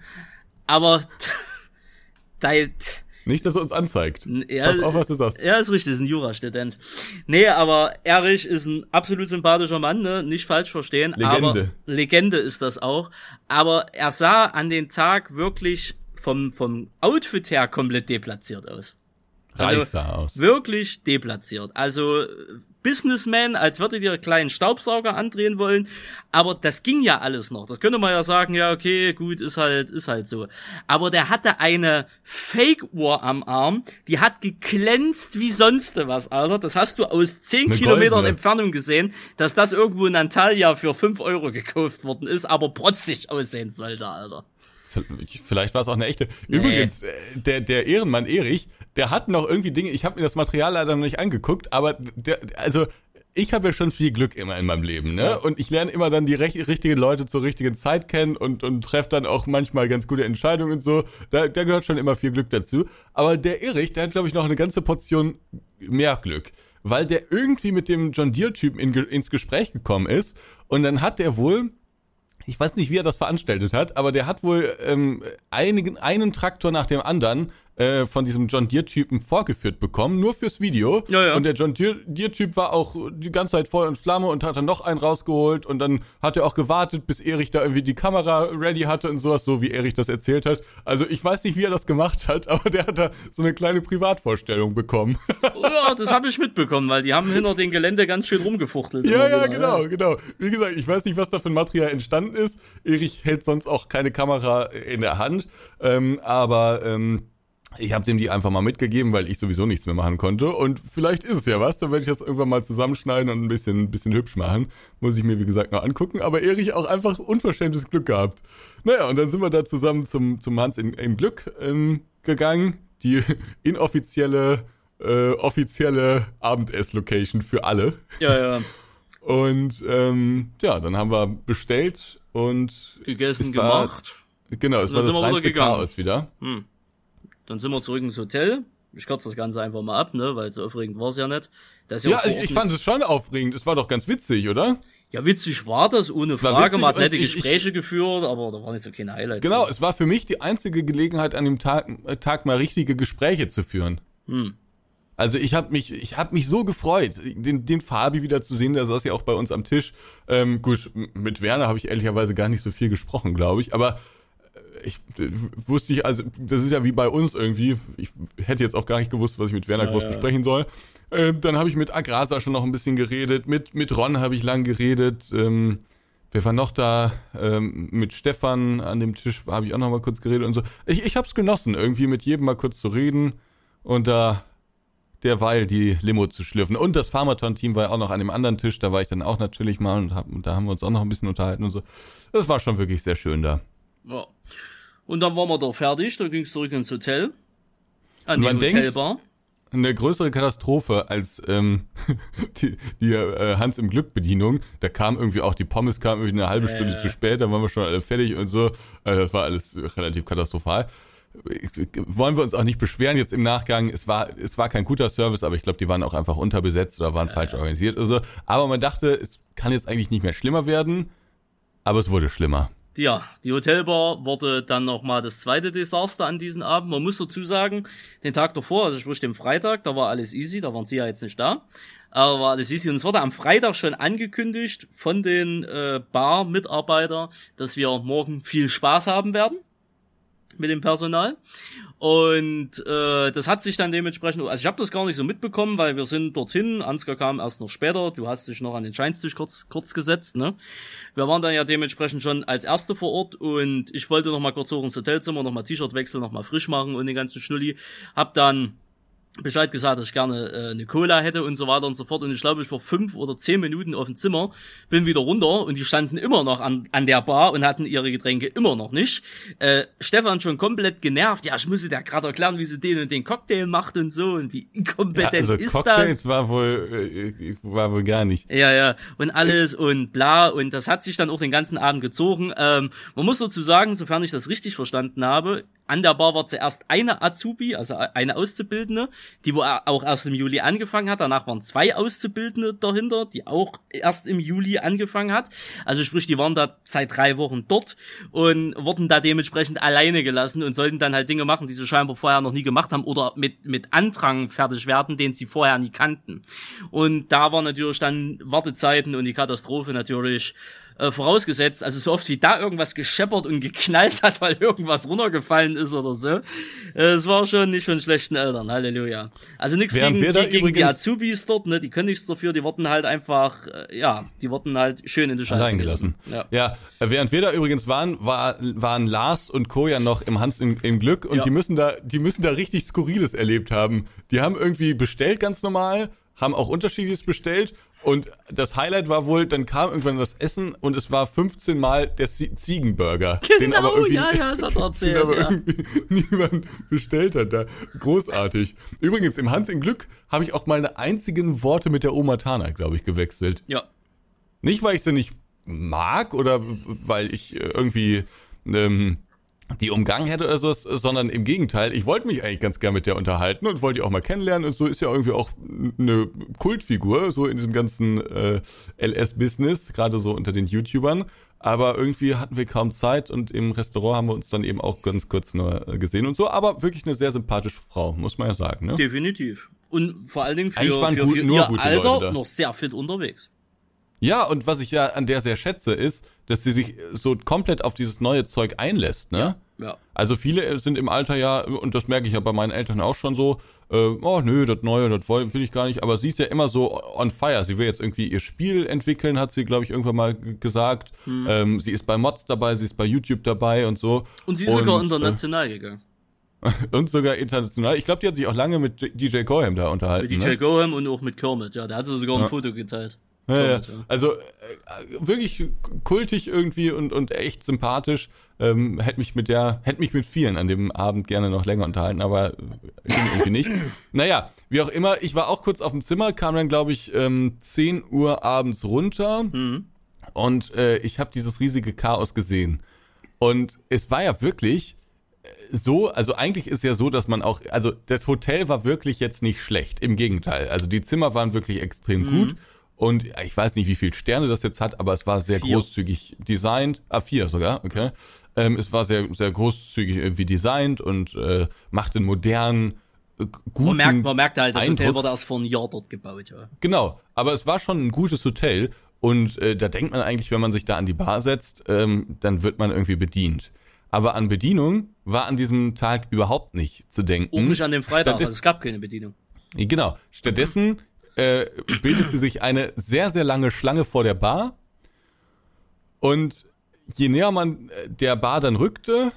Aber. dein nicht, dass er uns anzeigt. Ja, Pass auf, was du sagst. Ja, ist richtig, ist ein Jurastudent. Nee, aber Erich ist ein absolut sympathischer Mann, ne? Nicht falsch verstehen. Legende. Aber Legende ist das auch. Aber er sah an den Tag wirklich vom, vom Outfit her komplett deplatziert aus. Also Reich sah aus. Wirklich deplatziert. Also Businessman, als würde ihr kleinen Staubsauger andrehen wollen. Aber das ging ja alles noch. Das könnte man ja sagen, ja, okay, gut, ist halt, ist halt so. Aber der hatte eine Fake-Uhr am Arm, die hat geglänzt wie sonst was, Alter. Das hast du aus zehn eine Kilometern goldene. Entfernung gesehen, dass das irgendwo in Antalya für fünf Euro gekauft worden ist, aber protzig aussehen sollte, Alter. Vielleicht war es auch eine echte. Nee. Übrigens, äh, der, der Ehrenmann Erich, der hat noch irgendwie Dinge, ich habe mir das Material leider noch nicht angeguckt, aber der, also ich habe ja schon viel Glück immer in meinem Leben, ne? Ja. Und ich lerne immer dann die richtigen Leute zur richtigen Zeit kennen und, und treffe dann auch manchmal ganz gute Entscheidungen und so. Da, da gehört schon immer viel Glück dazu. Aber der Erich, der hat, glaube ich, noch eine ganze Portion mehr Glück. Weil der irgendwie mit dem John Deere-Typen in, ins Gespräch gekommen ist. Und dann hat der wohl ich weiß nicht, wie er das veranstaltet hat, aber der hat wohl ähm, einigen, einen Traktor nach dem anderen äh, von diesem John Deere-Typen vorgeführt bekommen, nur fürs Video. Ja, ja. Und der John Deere-Typ war auch die ganze Zeit voll in Flamme und hat dann noch einen rausgeholt und dann hat er auch gewartet, bis Erich da irgendwie die Kamera ready hatte und sowas, so wie Erich das erzählt hat. Also ich weiß nicht, wie er das gemacht hat, aber der hat da so eine kleine Privatvorstellung bekommen. ja, das habe ich mitbekommen, weil die haben hinter dem Gelände ganz schön rumgefuchtelt. Ja, ja, genau, ja. genau. Wie gesagt, ich weiß nicht, was da für ein Material entstanden ist. Erich hält sonst auch keine Kamera in der Hand, ähm, aber ähm, ich habe dem die einfach mal mitgegeben, weil ich sowieso nichts mehr machen konnte. Und vielleicht ist es ja was. Dann werde ich das irgendwann mal zusammenschneiden und ein bisschen, ein bisschen hübsch machen. Muss ich mir, wie gesagt, noch angucken. Aber Erich auch einfach unverschämtes Glück gehabt. Naja, und dann sind wir da zusammen zum, zum Hans in, in Glück ähm, gegangen. Die inoffizielle, äh, offizielle Abendess-Location für alle. Ja, ja. Und ähm, ja, dann haben wir bestellt und gegessen, war, gemacht. Genau, es war das reinste Chaos wieder. Hm. Dann sind wir zurück ins Hotel. Ich kürze das Ganze einfach mal ab, ne, weil so aufregend war es ja nicht. Das ja, ja ich, ich fand es schon aufregend. Es war doch ganz witzig, oder? Ja, witzig war das, ohne es Frage. Man hat nette ich, Gespräche ich, geführt, aber da waren nicht so keine Highlights. Genau, es war für mich die einzige Gelegenheit, an dem Tag, äh, Tag mal richtige Gespräche zu führen. Hm. Also ich habe mich, ich habe mich so gefreut, den, den Fabi wieder zu sehen. Der saß ja auch bei uns am Tisch. Ähm, gut, mit Werner habe ich ehrlicherweise gar nicht so viel gesprochen, glaube ich. Aber ich wusste ich, also das ist ja wie bei uns irgendwie. Ich hätte jetzt auch gar nicht gewusst, was ich mit Werner ja, groß ja. besprechen soll. Ähm, dann habe ich mit Agrasa schon noch ein bisschen geredet, mit, mit Ron habe ich lang geredet. Ähm, wer war noch da? Ähm, mit Stefan an dem Tisch habe ich auch noch mal kurz geredet und so. Ich, ich habe es genossen, irgendwie mit jedem mal kurz zu reden und da derweil die Limo zu schlürfen. Und das Pharmaton-Team war ja auch noch an dem anderen Tisch, da war ich dann auch natürlich mal und, hab, und da haben wir uns auch noch ein bisschen unterhalten und so. Das war schon wirklich sehr schön da. Ja. Und dann waren wir da fertig, da ging es zurück ins Hotel. An die Hotelbar. Denkt, eine größere Katastrophe als ähm, die, die äh, Hans im Glück Bedienung. Da kam irgendwie auch die Pommes kam irgendwie eine halbe Stunde äh. zu spät, da waren wir schon alle fertig und so. Also das war alles relativ katastrophal. Wollen wir uns auch nicht beschweren jetzt im Nachgang. Es war es war kein guter Service, aber ich glaube, die waren auch einfach unterbesetzt oder waren falsch organisiert. Also, aber man dachte, es kann jetzt eigentlich nicht mehr schlimmer werden, aber es wurde schlimmer. Ja, die Hotelbar wurde dann nochmal das zweite Desaster an diesem Abend. Man muss dazu sagen, den Tag davor, also sprich dem Freitag, da war alles easy, da waren sie ja jetzt nicht da. Aber war alles easy. Und es wurde am Freitag schon angekündigt von den äh, Bar-Mitarbeitern, dass wir morgen viel Spaß haben werden. mit dem Personal. Und äh, das hat sich dann dementsprechend, also ich habe das gar nicht so mitbekommen, weil wir sind dorthin, Ansgar kam erst noch später, du hast dich noch an den Scheinstisch kurz, kurz gesetzt, ne? Wir waren dann ja dementsprechend schon als Erste vor Ort und ich wollte noch mal kurz hoch ins Hotelzimmer, noch mal T-Shirt wechseln, noch mal frisch machen und den ganzen Schnulli. Hab dann Bescheid gesagt, dass ich gerne äh, eine Cola hätte und so weiter und so fort. Und ich glaube, ich war fünf oder zehn Minuten auf dem Zimmer, bin wieder runter und die standen immer noch an, an der Bar und hatten ihre Getränke immer noch nicht. Äh, Stefan schon komplett genervt. Ja, ich musste dir gerade erklären, wie sie den und den Cocktail macht und so und wie inkompetent ja, also ist Cocktails das. war wohl äh, war wohl gar nicht. Ja, ja und alles und bla und das hat sich dann auch den ganzen Abend gezogen. Ähm, man muss dazu sagen, sofern ich das richtig verstanden habe, an der Bar war zuerst eine Azubi, also eine Auszubildende, die wo auch erst im Juli angefangen hat. Danach waren zwei Auszubildende dahinter, die auch erst im Juli angefangen hat. Also sprich, die waren da seit drei Wochen dort und wurden da dementsprechend alleine gelassen und sollten dann halt Dinge machen, die sie scheinbar vorher noch nie gemacht haben oder mit, mit Andrang fertig werden, den sie vorher nie kannten. Und da waren natürlich dann Wartezeiten und die Katastrophe natürlich äh, vorausgesetzt, also so oft wie da irgendwas gescheppert und geknallt hat, weil irgendwas runtergefallen ist oder so. Äh, es war schon nicht von schlechten Eltern, Halleluja. Also nichts gegen, gegen die Azubis dort, ne, die können nichts dafür, die wurden halt einfach, äh, ja, die wurden halt schön in die Scheiße Allein gelassen. Ja. ja, während wir da übrigens waren, war, waren Lars und Koja noch im Hans im, im Glück und ja. die müssen da, die müssen da richtig Skurriles erlebt haben. Die haben irgendwie bestellt ganz normal, haben auch unterschiedliches bestellt und das Highlight war wohl, dann kam irgendwann das Essen und es war 15 Mal der Ziegenburger. Genau, den aber irgendwie, ja, ja, das hat erzählt. Den aber ja. irgendwie niemand bestellt hat da. Großartig. Übrigens, im Hans in Glück habe ich auch meine einzigen Worte mit der Oma Tana, glaube ich, gewechselt. Ja. Nicht, weil ich sie nicht mag oder weil ich äh, irgendwie ähm, die umgangen hätte oder so, sondern im Gegenteil, ich wollte mich eigentlich ganz gern mit der unterhalten und wollte die auch mal kennenlernen und so ist ja irgendwie auch eine Kultfigur, so in diesem ganzen äh, LS-Business, gerade so unter den YouTubern. Aber irgendwie hatten wir kaum Zeit und im Restaurant haben wir uns dann eben auch ganz kurz nur äh, gesehen und so. Aber wirklich eine sehr sympathische Frau, muss man ja sagen. Ne? Definitiv. Und vor allen Dingen für, für, für gut, ihr Alter noch sehr fit unterwegs. Ja, und was ich ja an der sehr schätze, ist, dass sie sich so komplett auf dieses neue Zeug einlässt, ne? Ja. ja. Also viele sind im Alter ja, und das merke ich ja bei meinen Eltern auch schon so, äh, oh nö, das Neue, das will ich gar nicht, aber sie ist ja immer so on fire. Sie will jetzt irgendwie ihr Spiel entwickeln, hat sie, glaube ich, irgendwann mal gesagt. Hm. Ähm, sie ist bei Mods dabei, sie ist bei YouTube dabei und so. Und sie ist und, sogar international äh, gegangen. und sogar international. Ich glaube, die hat sich auch lange mit DJ Cohem da unterhalten. Mit DJ ne? Cohem und auch mit Kermit, ja. Da hat sie sogar ein Foto geteilt. Ja, ja. Also äh, wirklich kultig irgendwie und, und echt sympathisch. Ähm, hätte mich mit der, hätte mich mit vielen an dem Abend gerne noch länger unterhalten, aber ging irgendwie nicht. Naja, wie auch immer, ich war auch kurz auf dem Zimmer, kam dann, glaube ich, ähm, 10 Uhr abends runter mhm. und äh, ich habe dieses riesige Chaos gesehen. Und es war ja wirklich äh, so, also eigentlich ist ja so, dass man auch, also das Hotel war wirklich jetzt nicht schlecht, im Gegenteil. Also die Zimmer waren wirklich extrem mhm. gut und ich weiß nicht, wie viel Sterne das jetzt hat, aber es war sehr vier. großzügig designt. Ah, vier sogar, okay. Ähm, es war sehr, sehr großzügig irgendwie designt und äh, machte einen modernen, äh, guten man merkt, man merkt halt, das Eindruck. Hotel wurde erst vor einem Jahr dort gebaut, ja. Genau, aber es war schon ein gutes Hotel und äh, da denkt man eigentlich, wenn man sich da an die Bar setzt, ähm, dann wird man irgendwie bedient. Aber an Bedienung war an diesem Tag überhaupt nicht zu denken. Auch nicht an dem Freitag, also es gab keine Bedienung. Genau. Stattdessen äh, bildete sich eine sehr, sehr lange Schlange vor der Bar. Und je näher man äh, der Bar dann rückte,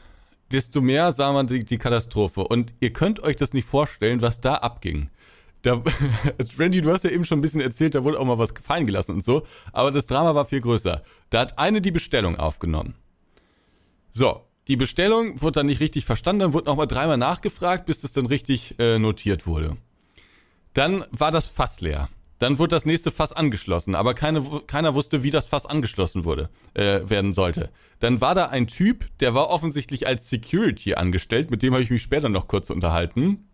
desto mehr sah man die, die Katastrophe. Und ihr könnt euch das nicht vorstellen, was da abging. Da, Randy, du hast ja eben schon ein bisschen erzählt, da wurde auch mal was gefallen gelassen und so. Aber das Drama war viel größer. Da hat eine die Bestellung aufgenommen. So, die Bestellung wurde dann nicht richtig verstanden, dann wurde nochmal dreimal nachgefragt, bis das dann richtig äh, notiert wurde. Dann war das Fass leer. Dann wurde das nächste Fass angeschlossen, aber keine, keiner wusste, wie das Fass angeschlossen wurde, äh, werden sollte. Dann war da ein Typ, der war offensichtlich als Security angestellt, mit dem habe ich mich später noch kurz unterhalten.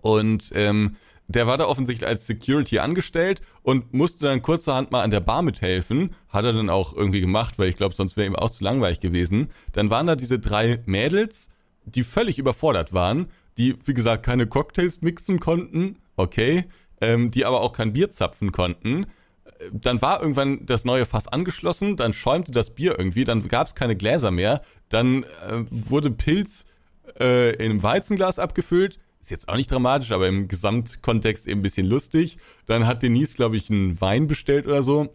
Und ähm, der war da offensichtlich als Security angestellt und musste dann kurzerhand mal an der Bar mithelfen. Hat er dann auch irgendwie gemacht, weil ich glaube, sonst wäre ihm auch zu langweilig gewesen. Dann waren da diese drei Mädels, die völlig überfordert waren, die, wie gesagt, keine Cocktails mixen konnten, okay, ähm, die aber auch kein Bier zapfen konnten. Dann war irgendwann das neue Fass angeschlossen, dann schäumte das Bier irgendwie, dann gab es keine Gläser mehr, dann äh, wurde Pilz äh, in einem Weizenglas abgefüllt. Ist jetzt auch nicht dramatisch, aber im Gesamtkontext eben ein bisschen lustig. Dann hat Denise, glaube ich, einen Wein bestellt oder so.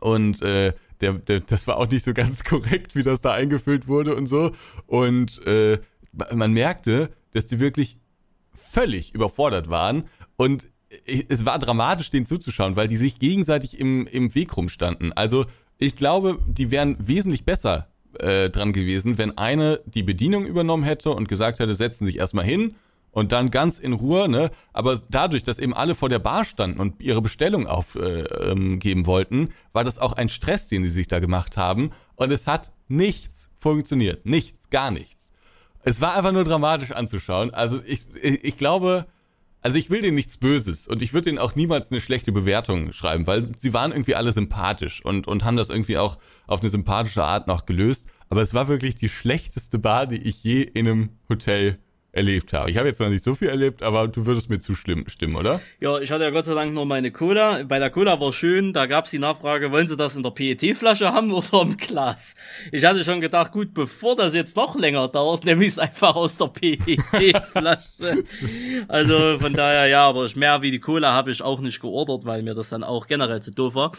Und äh, der, der, das war auch nicht so ganz korrekt, wie das da eingefüllt wurde und so. Und äh, man merkte, dass die wirklich völlig überfordert waren. Und es war dramatisch, denen zuzuschauen, weil die sich gegenseitig im, im Weg rumstanden. Also ich glaube, die wären wesentlich besser äh, dran gewesen, wenn eine die Bedienung übernommen hätte und gesagt hätte, setzen sich erstmal hin und dann ganz in Ruhe, ne? Aber dadurch, dass eben alle vor der Bar standen und ihre Bestellung aufgeben äh, ähm, wollten, war das auch ein Stress, den sie sich da gemacht haben. Und es hat nichts funktioniert. Nichts, gar nichts. Es war einfach nur dramatisch anzuschauen. Also ich, ich, ich glaube, also ich will denen nichts Böses und ich würde denen auch niemals eine schlechte Bewertung schreiben, weil sie waren irgendwie alle sympathisch und, und haben das irgendwie auch auf eine sympathische Art noch gelöst. Aber es war wirklich die schlechteste Bar, die ich je in einem Hotel erlebt habe. Ich habe jetzt noch nicht so viel erlebt, aber du würdest mir zustimmen, stimmen, oder? Ja, ich hatte ja Gott sei Dank nur meine Cola. Bei der Cola war schön, da gab's die Nachfrage, wollen Sie das in der PET-Flasche haben oder im Glas? Ich hatte schon gedacht, gut, bevor das jetzt noch länger dauert, nehme ich es einfach aus der PET-Flasche. also von daher, ja, aber mehr wie die Cola habe ich auch nicht geordert, weil mir das dann auch generell zu doof war.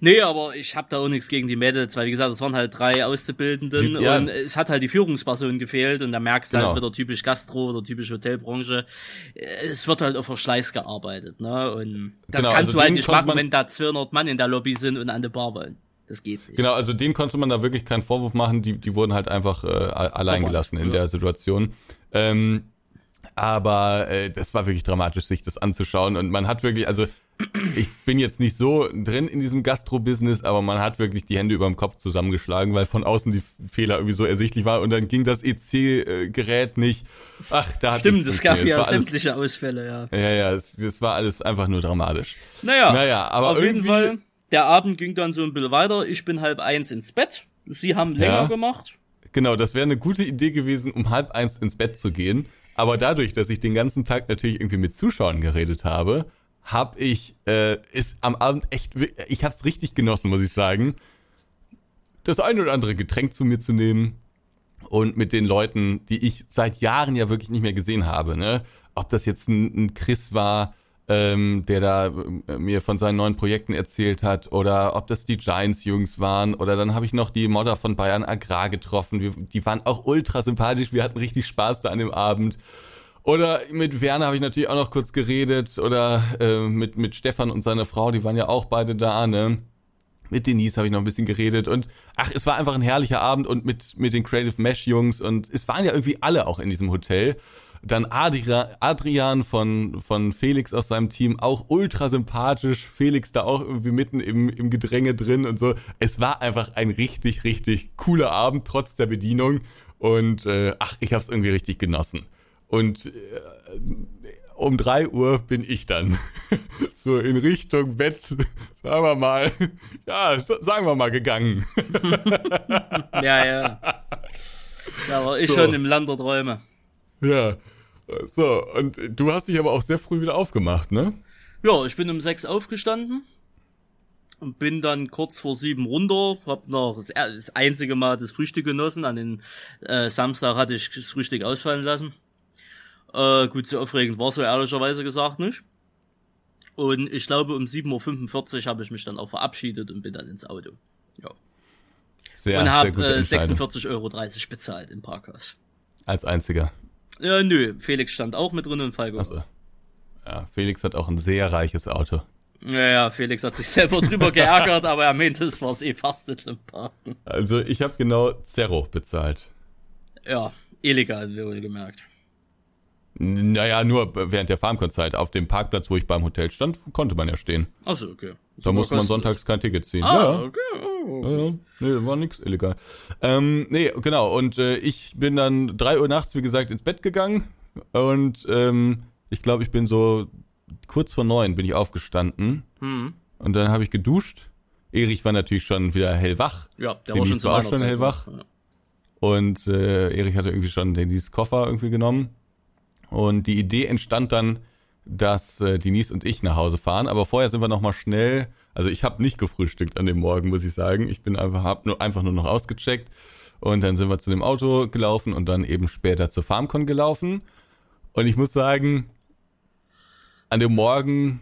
Nee, aber ich habe da auch nichts gegen die Mädels, weil wie gesagt, es waren halt drei Auszubildenden ja. und es hat halt die Führungsperson gefehlt und da merkst du halt genau. halt wieder typisch Gastro Gastro oder typische Hotelbranche, es wird halt auf Verschleiß gearbeitet, ne? Und das genau, kannst also du halt nicht machen, wenn da 200 Mann in der Lobby sind und an der Bar wollen. Das geht nicht. Genau, also denen konnte man da wirklich keinen Vorwurf machen. Die, die wurden halt einfach äh, allein gelassen in ja. der Situation. Ähm, aber äh, das war wirklich dramatisch, sich das anzuschauen. Und man hat wirklich, also ich bin jetzt nicht so drin in diesem Gastro-Business, aber man hat wirklich die Hände über dem Kopf zusammengeschlagen, weil von außen die Fehler irgendwie so ersichtlich war und dann ging das EC-Gerät nicht. Ach, da hat Stimmt, es gab ja sämtliche alles, Ausfälle, ja. Ja, ja, es, das war alles einfach nur dramatisch. Naja, naja aber auf jeden Fall, der Abend ging dann so ein bisschen weiter. Ich bin halb eins ins Bett. Sie haben länger ja, gemacht. Genau, das wäre eine gute Idee gewesen, um halb eins ins Bett zu gehen. Aber dadurch, dass ich den ganzen Tag natürlich irgendwie mit Zuschauern geredet habe, habe ich äh, ist am Abend echt, ich habe es richtig genossen, muss ich sagen, das eine oder andere Getränk zu mir zu nehmen und mit den Leuten, die ich seit Jahren ja wirklich nicht mehr gesehen habe, ne, ob das jetzt ein, ein Chris war, ähm, der da äh, mir von seinen neuen Projekten erzählt hat, oder ob das die Giants-Jungs waren, oder dann habe ich noch die Modder von Bayern Agrar getroffen. Wir, die waren auch ultra sympathisch, wir hatten richtig Spaß da an dem Abend. Oder mit Werner habe ich natürlich auch noch kurz geredet. Oder äh, mit, mit Stefan und seiner Frau, die waren ja auch beide da, ne? Mit Denise habe ich noch ein bisschen geredet. Und ach, es war einfach ein herrlicher Abend und mit, mit den Creative Mesh Jungs. Und es waren ja irgendwie alle auch in diesem Hotel. Dann Adria, Adrian von, von Felix aus seinem Team, auch ultra sympathisch. Felix da auch irgendwie mitten im, im Gedränge drin und so. Es war einfach ein richtig, richtig cooler Abend, trotz der Bedienung. Und äh, ach, ich habe es irgendwie richtig genossen. Und äh, um drei Uhr bin ich dann so in Richtung Bett, sagen wir mal, ja, sagen wir mal gegangen. ja, ja. Da war ich so. schon im Land der Träume. Ja. So, und du hast dich aber auch sehr früh wieder aufgemacht, ne? Ja, ich bin um sechs aufgestanden und bin dann kurz vor sieben runter, hab noch das, das einzige Mal das Frühstück genossen. An den äh, Samstag hatte ich das Frühstück ausfallen lassen. Äh, gut, so aufregend war so ehrlicherweise gesagt nicht. Und ich glaube, um 7.45 Uhr habe ich mich dann auch verabschiedet und bin dann ins Auto. Ja. Sehr, und habe äh, 46,30 Euro bezahlt im Parkhaus. Als einziger. Ja, nö, Felix stand auch mit drin und Falco. Also, ja, Felix hat auch ein sehr reiches Auto. Ja, ja, Felix hat sich selber drüber geärgert, aber er meinte, es war eh fast nicht zum Parken. Also ich habe genau Zero bezahlt. Ja, illegal, wohl gemerkt. Naja, nur während der Farmkonzert. Auf dem Parkplatz, wo ich beim Hotel stand, konnte man ja stehen. Achso, okay. Da musste man sonntags kein Ticket ziehen. Ah, ja. okay. Oh. Ja, ja. Nee, war nix illegal. Ähm, nee, genau. Und äh, ich bin dann drei Uhr nachts, wie gesagt, ins Bett gegangen. Und ähm, ich glaube, ich bin so kurz vor neun bin ich aufgestanden. Hm. Und dann habe ich geduscht. Erich war natürlich schon wieder hellwach. Ja, der war schon, war auch schon hellwach. Ja. Und äh, Erich hatte irgendwie schon dieses Koffer irgendwie genommen. Und die Idee entstand dann, dass äh, Denise und ich nach Hause fahren. Aber vorher sind wir noch mal schnell. Also ich habe nicht gefrühstückt an dem Morgen, muss ich sagen. Ich bin einfach hab nur einfach nur noch ausgecheckt Und dann sind wir zu dem Auto gelaufen und dann eben später zur FarmCon gelaufen. Und ich muss sagen, an dem Morgen,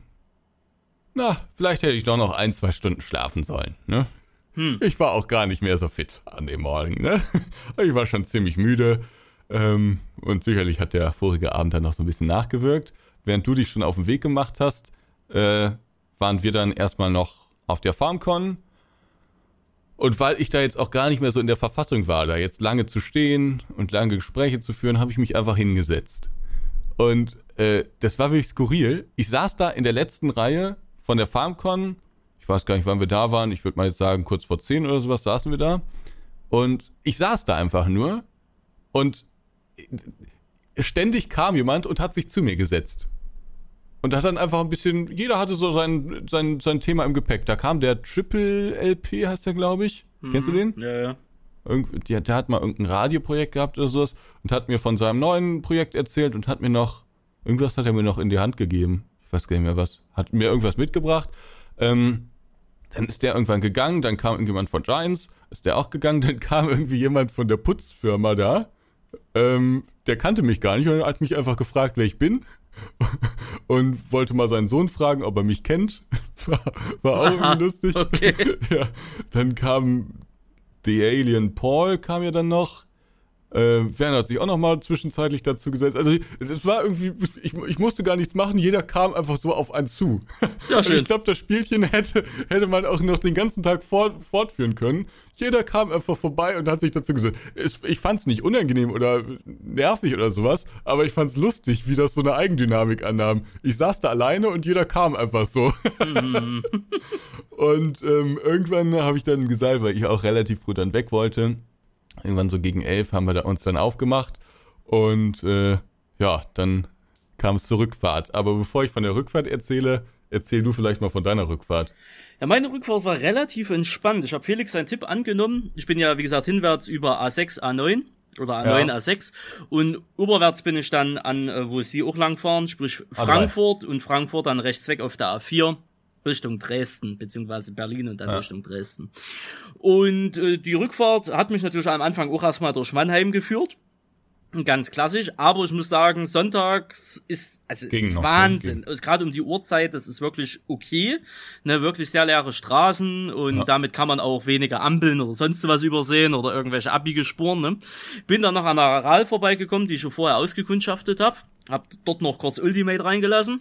na, vielleicht hätte ich doch noch ein, zwei Stunden schlafen sollen, ne? Hm. Ich war auch gar nicht mehr so fit an dem Morgen, ne? Ich war schon ziemlich müde. Ähm, und sicherlich hat der vorige Abend dann noch so ein bisschen nachgewirkt. Während du dich schon auf den Weg gemacht hast, äh, waren wir dann erstmal noch auf der FarmCon. Und weil ich da jetzt auch gar nicht mehr so in der Verfassung war, da jetzt lange zu stehen und lange Gespräche zu führen, habe ich mich einfach hingesetzt. Und äh, das war wirklich skurril. Ich saß da in der letzten Reihe von der FarmCon. Ich weiß gar nicht, wann wir da waren. Ich würde mal jetzt sagen, kurz vor zehn oder sowas saßen wir da. Und ich saß da einfach nur. Und ständig kam jemand und hat sich zu mir gesetzt. Und hat dann einfach ein bisschen, jeder hatte so sein, sein, sein Thema im Gepäck. Da kam der Triple LP, heißt der, glaube ich. Mhm. Kennst du den? Ja, ja. Irgend, der, der hat mal irgendein Radioprojekt gehabt oder sowas und hat mir von seinem neuen Projekt erzählt und hat mir noch, irgendwas hat er mir noch in die Hand gegeben. Ich weiß gar nicht mehr was. Hat mir irgendwas mitgebracht. Ähm, dann ist der irgendwann gegangen, dann kam irgendjemand von Giants, ist der auch gegangen, dann kam irgendwie jemand von der Putzfirma da. Ähm, der kannte mich gar nicht und hat mich einfach gefragt, wer ich bin und wollte mal seinen Sohn fragen, ob er mich kennt. War, war auch irgendwie lustig. Okay. Ja, dann kam The Alien Paul, kam ja dann noch. Äh, Werner hat sich auch noch mal zwischenzeitlich dazu gesetzt. Also es war irgendwie, ich, ich musste gar nichts machen, jeder kam einfach so auf einen zu. Ja, schön. Also ich glaube, das Spielchen hätte, hätte man auch noch den ganzen Tag fort, fortführen können. Jeder kam einfach vorbei und hat sich dazu gesagt. Ich fand es nicht unangenehm oder nervig oder sowas, aber ich fand es lustig, wie das so eine Eigendynamik annahm. Ich saß da alleine und jeder kam einfach so. Mhm. und ähm, irgendwann habe ich dann gesagt, weil ich auch relativ früh dann weg wollte, Irgendwann so gegen elf haben wir da uns dann aufgemacht und äh, ja, dann kam es zur Rückfahrt. Aber bevor ich von der Rückfahrt erzähle, erzähl du vielleicht mal von deiner Rückfahrt. Ja, meine Rückfahrt war relativ entspannt. Ich habe Felix seinen Tipp angenommen. Ich bin ja, wie gesagt, hinwärts über A6, A9 oder A9, ja. A6 und überwärts bin ich dann an, äh, wo sie auch lang fahren, sprich Frankfurt A3. und Frankfurt dann rechts weg auf der A4 Richtung Dresden, beziehungsweise Berlin und dann ja. Richtung Dresden. Und äh, die Rückfahrt hat mich natürlich am Anfang auch erstmal durch Mannheim geführt. Ganz klassisch, aber ich muss sagen, sonntags ist, also ist noch, Wahnsinn. Also, Gerade um die Uhrzeit, das ist wirklich okay. Ne, wirklich sehr leere Straßen und ja. damit kann man auch weniger Ampeln oder sonst was übersehen oder irgendwelche Abbiegespuren. Ne. Bin dann noch an der Aral vorbeigekommen, die ich schon vorher ausgekundschaftet habe. Hab dort noch kurz Ultimate reingelassen.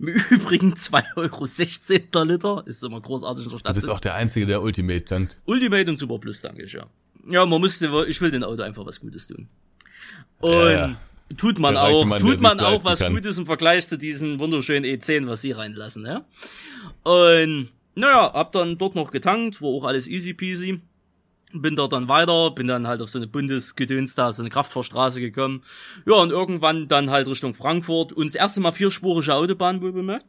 Im Übrigen 2,16 Euro der Liter. Ist immer großartig in der Stadt. Du bist auch der Einzige, der Ultimate tankt. Ultimate und Super Plus, danke ich, ja. Ja, man musste, ich will dem Auto einfach was Gutes tun. Und ja, tut man auch, Mann, tut man auch was kann. Gutes im Vergleich zu diesen wunderschönen E10, was sie reinlassen, ja. Und, naja, hab dann dort noch getankt, war auch alles easy peasy bin dort dann weiter, bin dann halt auf so eine Bundesgedöns da, so eine Kraftfahrstraße gekommen. Ja, und irgendwann dann halt Richtung Frankfurt und das erste Mal vierspurige Autobahn wohl bemerkt.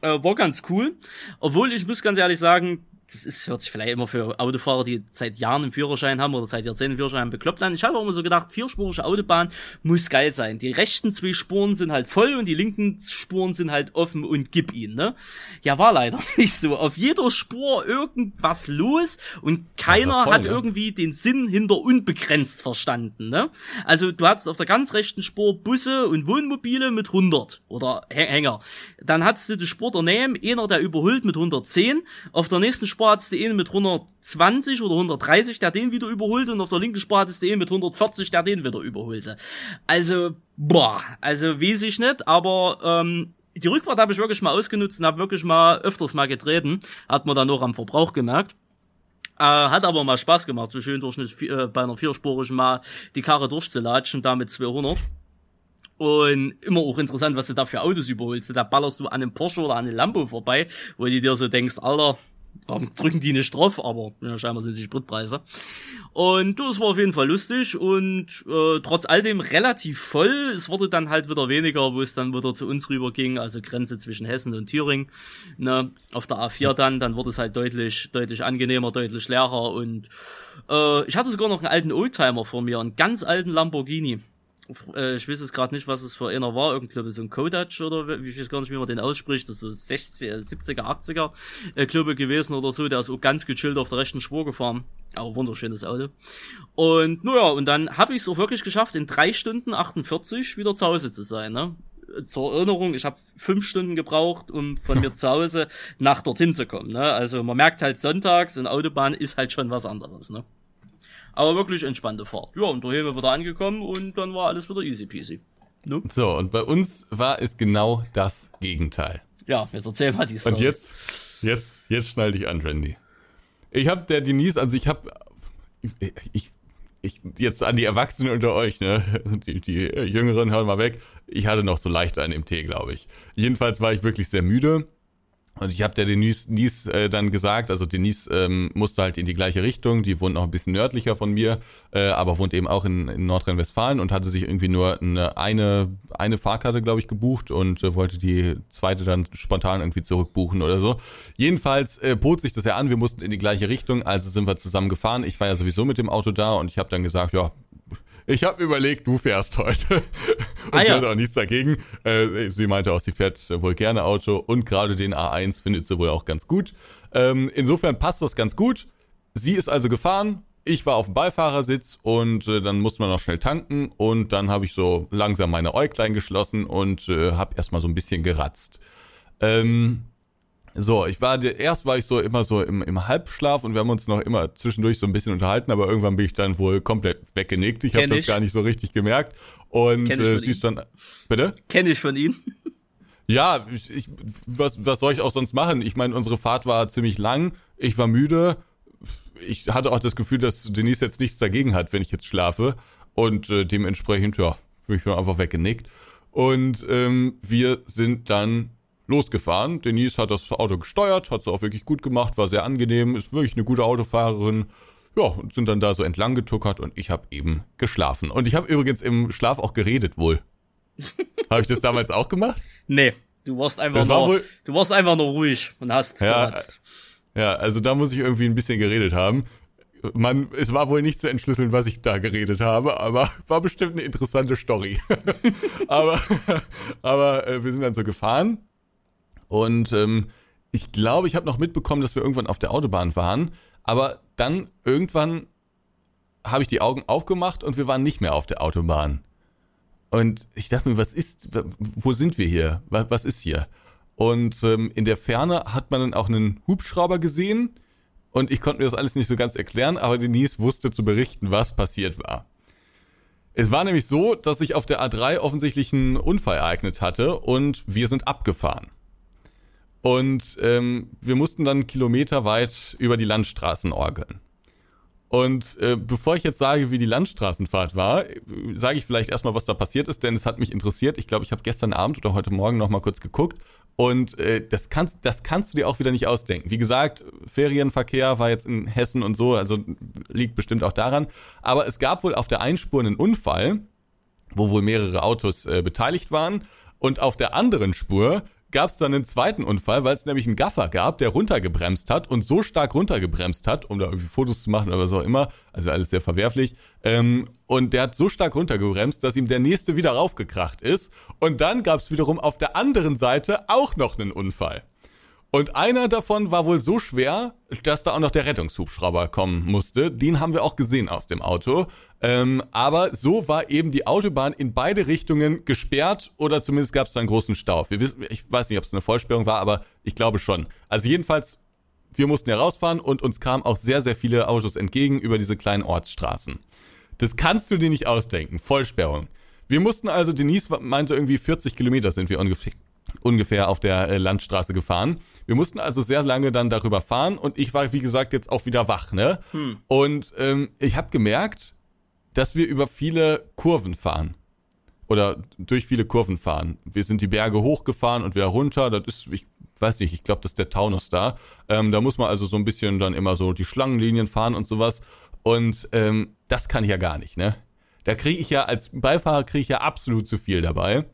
Äh, war ganz cool. Obwohl ich muss ganz ehrlich sagen, das ist, hört sich vielleicht immer für Autofahrer, die seit Jahren einen Führerschein haben oder seit Jahrzehnten einen Führerschein haben, bekloppt an. Ich habe auch immer so gedacht, vierspurige Autobahn muss geil sein. Die rechten zwei Spuren sind halt voll und die linken Spuren sind halt offen und gib ihn, ne? Ja, war leider nicht so. Auf jeder Spur irgendwas los und keiner voll, hat ja. irgendwie den Sinn hinter unbegrenzt verstanden, ne? Also du hattest auf der ganz rechten Spur Busse und Wohnmobile mit 100 oder Hänger. Dann hattest du die Spur daneben, einer der überholt mit 110. Auf der nächsten Spur Einen mit 120 oder 130, der den wieder überholte und auf der linken einen mit 140, der den wieder überholte. Also, boah, also weiß ich nicht, aber ähm, die Rückfahrt habe ich wirklich mal ausgenutzt und habe wirklich mal öfters mal getreten. Hat man dann noch am Verbrauch gemerkt. Äh, hat aber mal Spaß gemacht, so schön durch eine, äh, bei einer vierspurigen mal die Karre durchzulatschen, damit 200. Und immer auch interessant, was du da für Autos überholst. Da ballerst du an einem Porsche oder an einem Lambo vorbei, wo du dir so denkst, Alter, Warum drücken die nicht drauf? Aber ja, scheinbar sind sie Spritpreise. Und das war auf jeden Fall lustig und äh, trotz all dem relativ voll. Es wurde dann halt wieder weniger, wo es dann wieder zu uns rüber ging, also Grenze zwischen Hessen und Thüringen. Ne, auf der A4 dann, dann wurde es halt deutlich, deutlich angenehmer, deutlich leerer und äh, ich hatte sogar noch einen alten Oldtimer vor mir, einen ganz alten Lamborghini äh, ich weiß es gerade nicht, was es für einer war, irgendwie so ein Kodac oder wie ich weiß gar nicht, wie man den ausspricht, das ist so 60, 70er, 80er äh, gewesen oder so, der ist auch ganz gechillt auf der rechten Spur gefahren. Aber wunderschönes Auto. Und naja, und dann habe ich es auch wirklich geschafft, in drei Stunden 48 wieder zu Hause zu sein. Ne? zur Erinnerung, ich habe fünf Stunden gebraucht, um von mir zu Hause nach dorthin zu kommen. Ne? Also man merkt halt sonntags, in Autobahn ist halt schon was anderes. Ne? Aber wirklich entspannte Fahrt. Ja, und daheim wieder angekommen und dann war alles wieder easy peasy. Ne? So, und bei uns war es genau das Gegenteil. Ja, jetzt erzähl mal die Story. Und jetzt, jetzt, jetzt schnall dich an, Randy. Ich habe der Denise, also ich habe, ich, ich ich jetzt an die Erwachsenen unter euch, ne? Die, die Jüngeren hören mal weg. Ich hatte noch so leicht einen im Tee, glaube ich. Jedenfalls war ich wirklich sehr müde und ich habe der Denise, Denise äh, dann gesagt, also Denise ähm, musste halt in die gleiche Richtung, die wohnt noch ein bisschen nördlicher von mir, äh, aber wohnt eben auch in, in Nordrhein-Westfalen und hatte sich irgendwie nur eine, eine, eine Fahrkarte, glaube ich, gebucht und äh, wollte die zweite dann spontan irgendwie zurückbuchen oder so. Jedenfalls äh, bot sich das ja an, wir mussten in die gleiche Richtung, also sind wir zusammen gefahren. Ich war ja sowieso mit dem Auto da und ich habe dann gesagt, ja, ich habe überlegt, du fährst heute. Und ah, sie ja. hat auch nichts dagegen. Äh, sie meinte auch, sie fährt wohl gerne Auto und gerade den A1 findet sie wohl auch ganz gut. Ähm, insofern passt das ganz gut. Sie ist also gefahren. Ich war auf dem Beifahrersitz und äh, dann musste man noch schnell tanken und dann habe ich so langsam meine Äuglein geschlossen und äh, habe erstmal so ein bisschen geratzt. Ähm, so, ich war, erst war ich so immer so im, im Halbschlaf und wir haben uns noch immer zwischendurch so ein bisschen unterhalten, aber irgendwann bin ich dann wohl komplett weggenickt. Ich habe das gar nicht so richtig gemerkt. Und äh, sie ist dann, bitte? Kenne ich von Ihnen. Ja, ich, ich, was, was soll ich auch sonst machen? Ich meine, unsere Fahrt war ziemlich lang. Ich war müde. Ich hatte auch das Gefühl, dass Denise jetzt nichts dagegen hat, wenn ich jetzt schlafe. Und äh, dementsprechend, ja, bin ich mir einfach weggenickt. Und ähm, wir sind dann losgefahren. Denise hat das Auto gesteuert, hat es auch wirklich gut gemacht, war sehr angenehm, ist wirklich eine gute Autofahrerin. Ja, und sind dann da so entlang getuckert und ich habe eben geschlafen. Und ich habe übrigens im Schlaf auch geredet wohl. habe ich das damals auch gemacht? Nee, du warst einfach nur, war du warst einfach nur ruhig und hast ja, geratzt. Ja, also da muss ich irgendwie ein bisschen geredet haben. Man, es war wohl nicht zu entschlüsseln, was ich da geredet habe, aber war bestimmt eine interessante Story. aber aber äh, wir sind dann so gefahren und ähm, ich glaube, ich habe noch mitbekommen, dass wir irgendwann auf der Autobahn waren. Aber dann irgendwann habe ich die Augen aufgemacht und wir waren nicht mehr auf der Autobahn. Und ich dachte mir, was ist, wo sind wir hier? Was, was ist hier? Und ähm, in der Ferne hat man dann auch einen Hubschrauber gesehen. Und ich konnte mir das alles nicht so ganz erklären, aber Denise wusste zu berichten, was passiert war. Es war nämlich so, dass sich auf der A3 offensichtlich ein Unfall ereignet hatte und wir sind abgefahren. Und ähm, wir mussten dann kilometerweit über die Landstraßen orgeln. Und äh, bevor ich jetzt sage, wie die Landstraßenfahrt war, sage ich vielleicht erstmal, was da passiert ist, denn es hat mich interessiert. Ich glaube, ich habe gestern Abend oder heute Morgen noch mal kurz geguckt und äh, das, kannst, das kannst du dir auch wieder nicht ausdenken. Wie gesagt, Ferienverkehr war jetzt in Hessen und so, also liegt bestimmt auch daran. Aber es gab wohl auf der Einspur einen Unfall, wo wohl mehrere Autos äh, beteiligt waren. Und auf der anderen Spur gab es dann einen zweiten Unfall, weil es nämlich einen Gaffer gab, der runtergebremst hat und so stark runtergebremst hat, um da irgendwie Fotos zu machen oder was auch immer, also alles sehr verwerflich. Ähm, und der hat so stark runtergebremst, dass ihm der nächste wieder raufgekracht ist. Und dann gab es wiederum auf der anderen Seite auch noch einen Unfall. Und einer davon war wohl so schwer, dass da auch noch der Rettungshubschrauber kommen musste. Den haben wir auch gesehen aus dem Auto. Ähm, aber so war eben die Autobahn in beide Richtungen gesperrt oder zumindest gab es da einen großen Stau. Wissen, ich weiß nicht, ob es eine Vollsperrung war, aber ich glaube schon. Also jedenfalls, wir mussten herausfahren und uns kamen auch sehr, sehr viele Autos entgegen über diese kleinen Ortsstraßen. Das kannst du dir nicht ausdenken. Vollsperrung. Wir mussten also, Denise meinte irgendwie 40 Kilometer sind wir ungefähr, ungefähr auf der äh, Landstraße gefahren. Wir mussten also sehr lange dann darüber fahren und ich war, wie gesagt, jetzt auch wieder wach, ne? Hm. Und ähm, ich habe gemerkt, dass wir über viele Kurven fahren. Oder durch viele Kurven fahren. Wir sind die Berge hochgefahren und wieder runter. Das ist, ich weiß nicht, ich glaube, das ist der Taunus da. Ähm, da muss man also so ein bisschen dann immer so die Schlangenlinien fahren und sowas. Und ähm, das kann ich ja gar nicht, ne? Da kriege ich ja als Beifahrer kriege ich ja absolut zu viel dabei.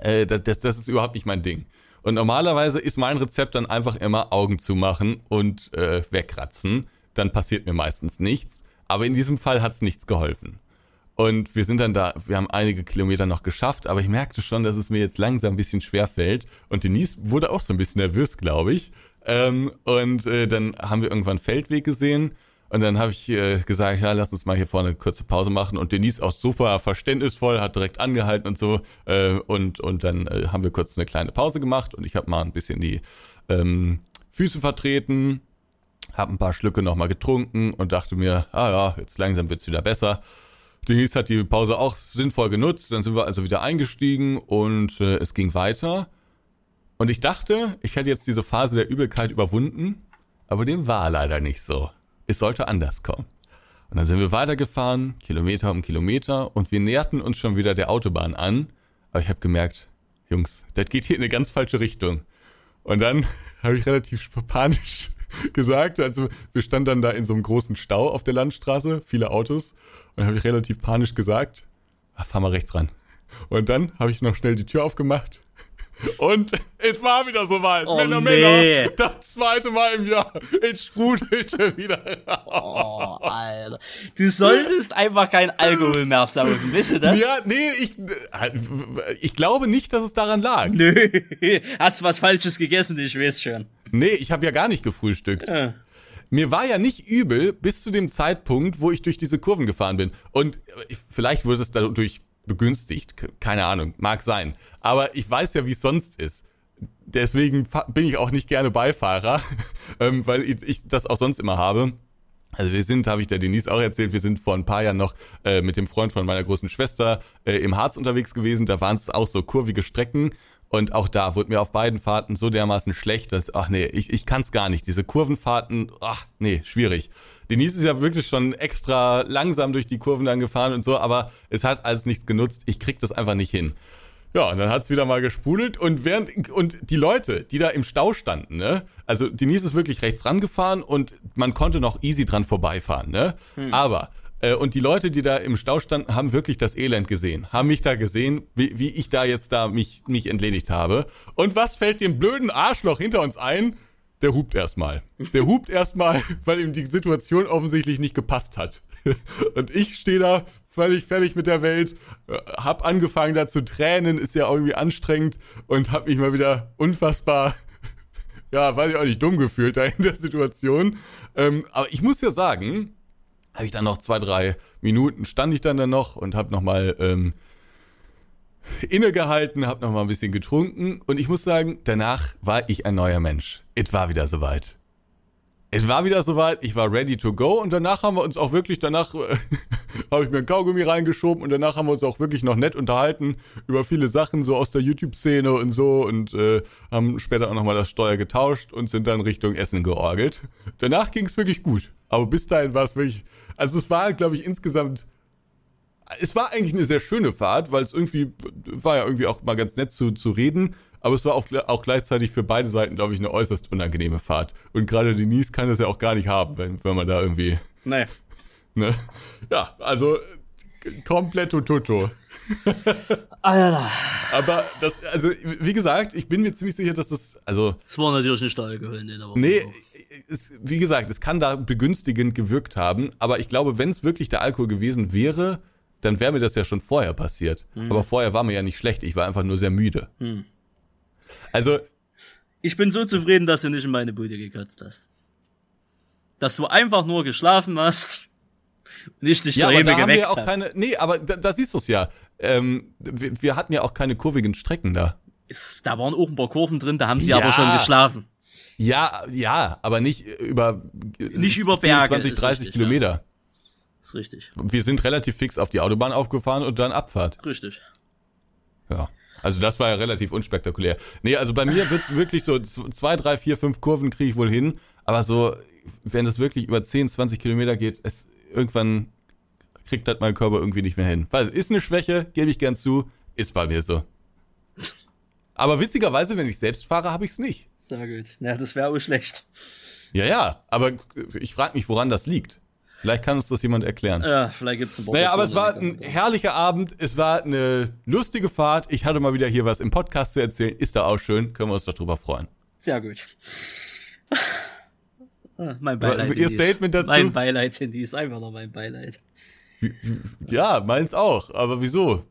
Äh, das, das, das ist überhaupt nicht mein Ding. Und normalerweise ist mein Rezept dann einfach immer Augen zumachen und äh, wegkratzen. Dann passiert mir meistens nichts. Aber in diesem Fall hat's nichts geholfen. Und wir sind dann da, wir haben einige Kilometer noch geschafft, aber ich merkte schon, dass es mir jetzt langsam ein bisschen schwer fällt. Und Denise wurde auch so ein bisschen nervös, glaube ich. Ähm, und äh, dann haben wir irgendwann Feldweg gesehen. Und dann habe ich äh, gesagt, ja, lass uns mal hier vorne eine kurze Pause machen. Und Denise auch super verständnisvoll, hat direkt angehalten und so. Äh, und, und dann äh, haben wir kurz eine kleine Pause gemacht und ich habe mal ein bisschen die ähm, Füße vertreten, habe ein paar Schlücke nochmal getrunken und dachte mir, ah ja, jetzt langsam wird's wieder besser. Denise hat die Pause auch sinnvoll genutzt, dann sind wir also wieder eingestiegen und äh, es ging weiter. Und ich dachte, ich hätte jetzt diese Phase der Übelkeit überwunden, aber dem war leider nicht so. Es sollte anders kommen. Und dann sind wir weitergefahren, Kilometer um Kilometer, und wir näherten uns schon wieder der Autobahn an. Aber ich habe gemerkt, Jungs, das geht hier in eine ganz falsche Richtung. Und dann habe ich relativ panisch gesagt, also wir standen dann da in so einem großen Stau auf der Landstraße, viele Autos, und habe ich relativ panisch gesagt, ach, fahr mal rechts ran. Und dann habe ich noch schnell die Tür aufgemacht und es war wieder soweit. Oh, Männer, nee. Männer. Das zweite Mal im Jahr. Es sprudelte wieder Oh, Alter. Du solltest einfach kein Alkohol mehr saufen, wisst ihr das? Ja, nee, ich, ich glaube nicht, dass es daran lag. Nö. Hast was Falsches gegessen, ich weiß schon. Nee, ich habe ja gar nicht gefrühstückt. Ja. Mir war ja nicht übel bis zu dem Zeitpunkt, wo ich durch diese Kurven gefahren bin. Und äh, vielleicht wurde es dadurch begünstigt. Keine Ahnung, mag sein. Aber ich weiß ja, wie es sonst ist. Deswegen bin ich auch nicht gerne Beifahrer, ähm, weil ich, ich das auch sonst immer habe. Also wir sind, habe ich der Denise auch erzählt, wir sind vor ein paar Jahren noch äh, mit dem Freund von meiner großen Schwester äh, im Harz unterwegs gewesen. Da waren es auch so kurvige Strecken. Und auch da wurde mir auf beiden Fahrten so dermaßen schlecht, dass, ach nee, ich, ich kann es gar nicht. Diese Kurvenfahrten, ach nee, schwierig. Denise ist ja wirklich schon extra langsam durch die Kurven dann gefahren und so, aber es hat alles nichts genutzt. Ich krieg das einfach nicht hin. Ja, und dann hat's wieder mal gespudelt und während und die Leute, die da im Stau standen, ne? Also Denise ist wirklich rechts rangefahren und man konnte noch easy dran vorbeifahren, ne? Hm. Aber und die Leute, die da im Stau standen, haben wirklich das Elend gesehen, haben mich da gesehen, wie, wie ich da jetzt da mich mich entledigt habe. Und was fällt dem blöden Arschloch hinter uns ein? Der hupt erstmal. Der hupt erstmal, weil ihm die Situation offensichtlich nicht gepasst hat. Und ich stehe da völlig fertig mit der Welt, äh, hab angefangen da zu tränen, ist ja irgendwie anstrengend und hab mich mal wieder unfassbar, ja, weiß ich auch nicht, dumm gefühlt da in der Situation. Ähm, aber ich muss ja sagen, habe ich dann noch zwei, drei Minuten, stand ich dann da noch und hab nochmal ähm, innegehalten, hab nochmal ein bisschen getrunken. Und ich muss sagen, danach war ich ein neuer Mensch. Es war wieder soweit. Es war wieder soweit, ich war ready to go. Und danach haben wir uns auch wirklich, danach äh, habe ich mir ein Kaugummi reingeschoben. Und danach haben wir uns auch wirklich noch nett unterhalten über viele Sachen so aus der YouTube-Szene und so. Und äh, haben später auch nochmal das Steuer getauscht und sind dann Richtung Essen georgelt. Danach ging es wirklich gut, aber bis dahin war es wirklich, also es war, glaube ich, insgesamt es war eigentlich eine sehr schöne Fahrt, weil es irgendwie war ja irgendwie auch mal ganz nett zu, zu reden aber es war auch, auch gleichzeitig für beide Seiten, glaube ich, eine äußerst unangenehme Fahrt. Und gerade Denise kann das ja auch gar nicht haben, wenn, wenn man da irgendwie. Nee. Ne? Ja, also komplett Toto. Alter. Aber das, also, wie gesagt, ich bin mir ziemlich sicher, dass das, also. Es war natürlich nicht Alkohol in der Woche. Nee, es, wie gesagt, es kann da begünstigend gewirkt haben, aber ich glaube, wenn es wirklich der Alkohol gewesen wäre, dann wäre mir das ja schon vorher passiert. Hm. Aber vorher war mir ja nicht schlecht, ich war einfach nur sehr müde. Hm. Also. Ich bin so zufrieden, dass du nicht in meine Bude gekotzt hast. Dass du einfach nur geschlafen hast. Nicht dich ja, aber da haben wir auch keine. Nee, aber da, da siehst du es ja. Ähm, wir, wir, hatten ja auch keine kurvigen Strecken da. Ist, da waren auch ein paar Kurven drin, da haben sie ja. aber schon geschlafen. Ja, ja, aber nicht über nicht über Berge, 20, 30 richtig, Kilometer. Ja. Ist richtig. Wir sind relativ fix auf die Autobahn aufgefahren und dann Abfahrt. Richtig. Ja. Also das war ja relativ unspektakulär. Nee, also bei mir wird's wirklich so zwei, drei, vier, fünf Kurven kriege ich wohl hin. Aber so, wenn es wirklich über 10, 20 Kilometer geht, es irgendwann kriegt das mein Körper irgendwie nicht mehr hin. Weil ist eine Schwäche, gebe ich gern zu, ist bei mir so. Aber witzigerweise, wenn ich selbst fahre, habe ich es nicht. Sehr gut. Ja, das wäre auch schlecht. Ja, ja, aber ich frage mich, woran das liegt. Vielleicht kann uns das jemand erklären. Ja, vielleicht gibt's einen Naja, aber es war ein herrlicher Abend. Es war eine lustige Fahrt. Ich hatte mal wieder hier was im Podcast zu erzählen. Ist da auch schön. Können wir uns darüber freuen. Sehr gut. Ah, mein Beileid. Ihr Statement dazu? Mein Beileid, Handy ist einfach noch mein Beileid. Ja, meins auch. Aber wieso?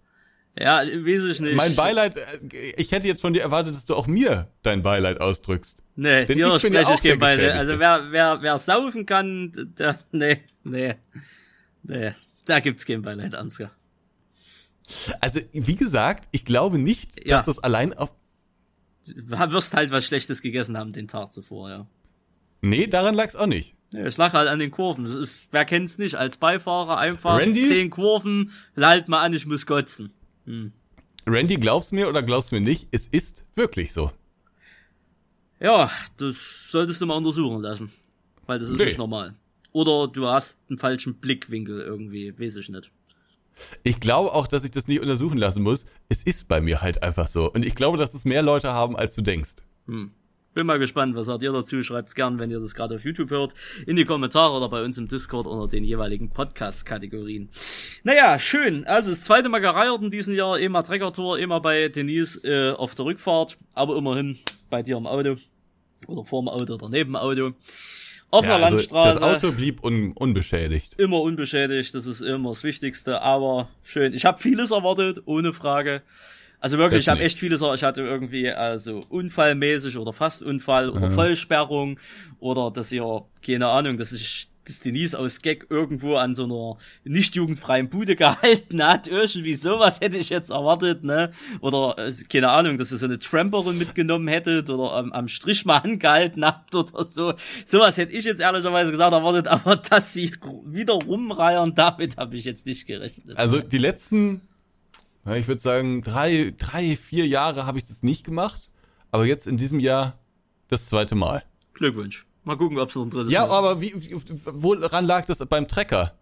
Ja, weiß ich nicht. Mein Beileid, äh, ich hätte jetzt von dir erwartet, dass du auch mir dein Beileid ausdrückst. Nee, Denn dir ich bin ja auch kein Beileid. Also wer, wer, wer saufen kann, der, nee, nee, nee. Da gibt's kein Beileid, Ansgar. Also, wie gesagt, ich glaube nicht, Ja. dass das allein auf. Du wirst halt was Schlechtes gegessen haben den Tag zuvor, ja. Nee, daran lag's auch nicht. Ja, Ich lag halt an den Kurven. Das ist, wer kennt's nicht? Als Beifahrer einfach Randy? zehn Kurven, halt mal an, ich muss kotzen. Randy, glaubst mir oder glaubst mir nicht, es ist wirklich so. Ja, das solltest du mal untersuchen lassen. Weil das ist Nee. nicht normal. Oder du hast einen falschen Blickwinkel irgendwie, weiß ich nicht. Ich glaube auch, dass ich das nicht untersuchen lassen muss. Es ist bei mir halt einfach so. Und ich glaube, dass es mehr Leute haben, als du denkst. Bin mal gespannt, was sagt ihr dazu? Schreibt's gern, wenn ihr das gerade auf YouTube hört, in die Kommentare oder bei uns im Discord unter den jeweiligen Podcast-Kategorien. Naja, schön. Also das zweite Mal gereiert in diesem Jahr, immer Treckertour, immer bei Denise äh, auf der Rückfahrt, aber immerhin bei dir im Auto. Oder vorm Auto oder neben dem Auto. Auf Ja, einer also Landstraße. das Auto blieb un unbeschädigt. immer unbeschädigt, das ist immer das Wichtigste, aber schön. Ich habe vieles erwartet, ohne Frage. Also wirklich, Das ich habe echt vieles erwartet. Ich hatte irgendwie also unfallmäßig oder fast Unfall oder Vollsperrung oder dass ihr, keine Ahnung, dass ich das Denise aus Gag irgendwo an so einer nicht jugendfreien Bude gehalten hat. Irgendwie sowas hätte ich jetzt erwartet, ne? Oder, äh, keine Ahnung, dass ihr so eine Tramperin mitgenommen hättet oder am, am Strich mal angehalten habt oder so. Sowas hätte ich jetzt ehrlicherweise gesagt erwartet, aber dass sie wieder rumreiern, damit habe ich jetzt nicht gerechnet. Also die letzten, ich würde sagen, drei, drei, vier Jahre habe ich das nicht gemacht. Aber jetzt in diesem Jahr das zweite Mal. Glückwunsch. Mal gucken, ob es noch ein drittes Ja, Mal aber wie, wie, woran lag das beim Trecker?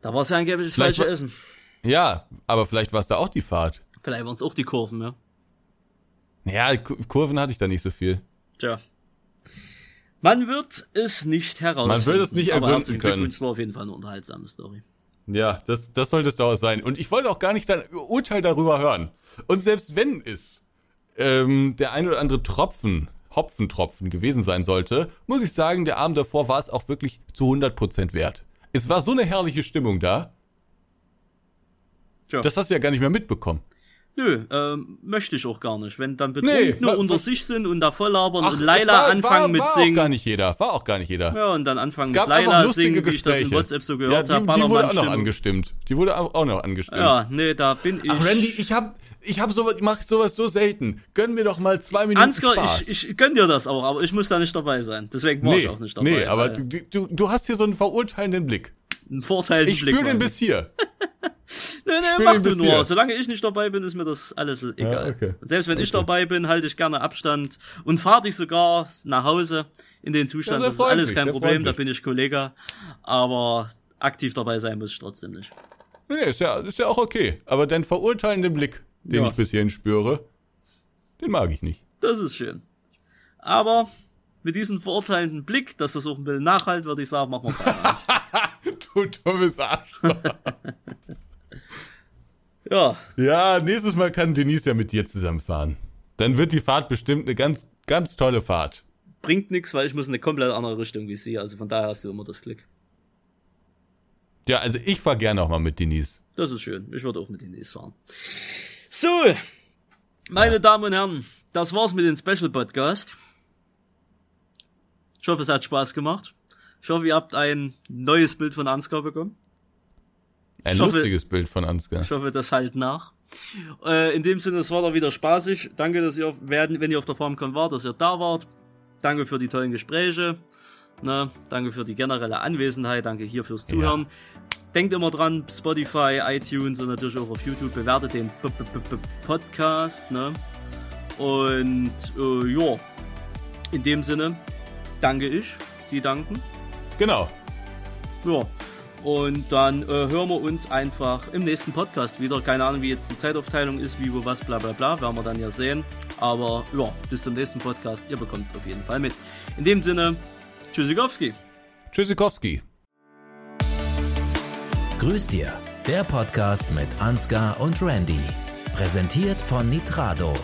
Da war es ja angeblich das Vielleicht falsche Essen. Ja, aber vielleicht war es da auch die Fahrt. Vielleicht waren es auch die Kurven, ja. Ja, Ku- Kurven hatte ich da nicht so viel. Tja. Man wird es nicht herausfinden. Man wird es nicht aber ergründen können. War auf jeden Fall eine unterhaltsame Story. Ja, das, das sollte es doch sein. Und ich wollte auch gar nicht dein Urteil darüber hören. Und selbst wenn es ähm, der ein oder andere Tropfen, Hopfentropfen gewesen sein sollte, muss ich sagen, der Abend davor war es auch wirklich zu 100% wert. Es war so eine herrliche Stimmung da, Tja. das hast du ja gar nicht mehr mitbekommen. Nö, ähm, möchte ich auch gar nicht. Wenn dann Nee, Betrunkene wa- unter wa- sich sind und da voll labern Ach, und Laila war, anfangen war, mit war singen. auch gar nicht jeder, war auch gar nicht jeder. Ja, und dann anfangen mit Laila singen, wie ich das Gespräche. in WhatsApp so ja, gehört die, habe. die wurde auch noch angestimmt. Die wurde auch noch angestimmt. Ja, nee, da bin ich. Ach, Randy, ich hab, ich hab sowas, ich mach sowas so selten. Gönn mir doch mal zwei Minuten Ansgar, Spaß. ich, ich gönn dir das auch, aber ich muss da nicht dabei sein. Deswegen war nee, ich auch nicht dabei. nee, aber weil du, du, du hast hier so einen verurteilenden Blick. Ein Vorteil Ich spüre den bis hier. Nee, nee, mach du nur. hier. Solange ich nicht dabei bin, ist mir das alles egal. okay. Und selbst wenn ich Okay. dabei bin, halte ich gerne Abstand und fahre dich sogar nach Hause in den Zustand. Ja, das ist alles kein Problem, da bin ich Kollege. Aber aktiv dabei sein muss ich trotzdem nicht. Nee, ist ja, ist ja auch okay. Aber dein verurteilenden Blick, den Ja. ich bis hierhin spüre, den mag ich nicht. Das ist schön. Aber mit diesem verurteilenden Blick, dass das auch ein bisschen nachhalt, würde ich sagen, machen wir Feierabend. Du dummes Arschloch. ja, ja, nächstes Mal kann Denise ja mit dir zusammenfahren. Dann wird die Fahrt bestimmt eine ganz, ganz tolle Fahrt. bringt nichts, weil ich muss in eine komplett andere Richtung wie sie. Also von daher hast du immer das Glück. Ja, also ich fahr gerne auch mal mit Denise. Das ist schön. Ich würde auch mit Ines fahren. So, meine Damen und Herren, das war's mit dem Special Podcast. Ich hoffe, es hat Spaß gemacht. Ich hoffe, ihr habt ein neues Bild von Ansgar bekommen. Ein Ich hoffe- lustiges Bild von Ansgar. Ich hoffe, das halt nach. Äh, in dem Sinne, es war da wieder spaßig. Danke, dass ihr, werden, wenn ihr auf der FarmCon wart, dass ihr da wart. Danke für die tollen Gespräche. Ne? Danke für die generelle Anwesenheit. Danke hier fürs Zuhören. Denkt immer dran, Spotify, iTunes und natürlich auch auf YouTube bewertet den -B -B -B Podcast. Ne? Und äh, ja, in dem Sinne danke ich. Sie danken. Genau. Ja. Und dann äh, hören wir uns einfach im nächsten Podcast wieder. Keine Ahnung, wie jetzt die Zeitaufteilung ist, wie, wo, was, bla bla bla. Werden wir dann ja sehen. Aber ja, bis zum nächsten Podcast. Ihr bekommt es auf jeden Fall mit. In dem Sinne, Tschüssikowski. Tschüssikowski. Grüß dir, der Podcast mit Ansgar und Randy. Präsentiert von Nitrado.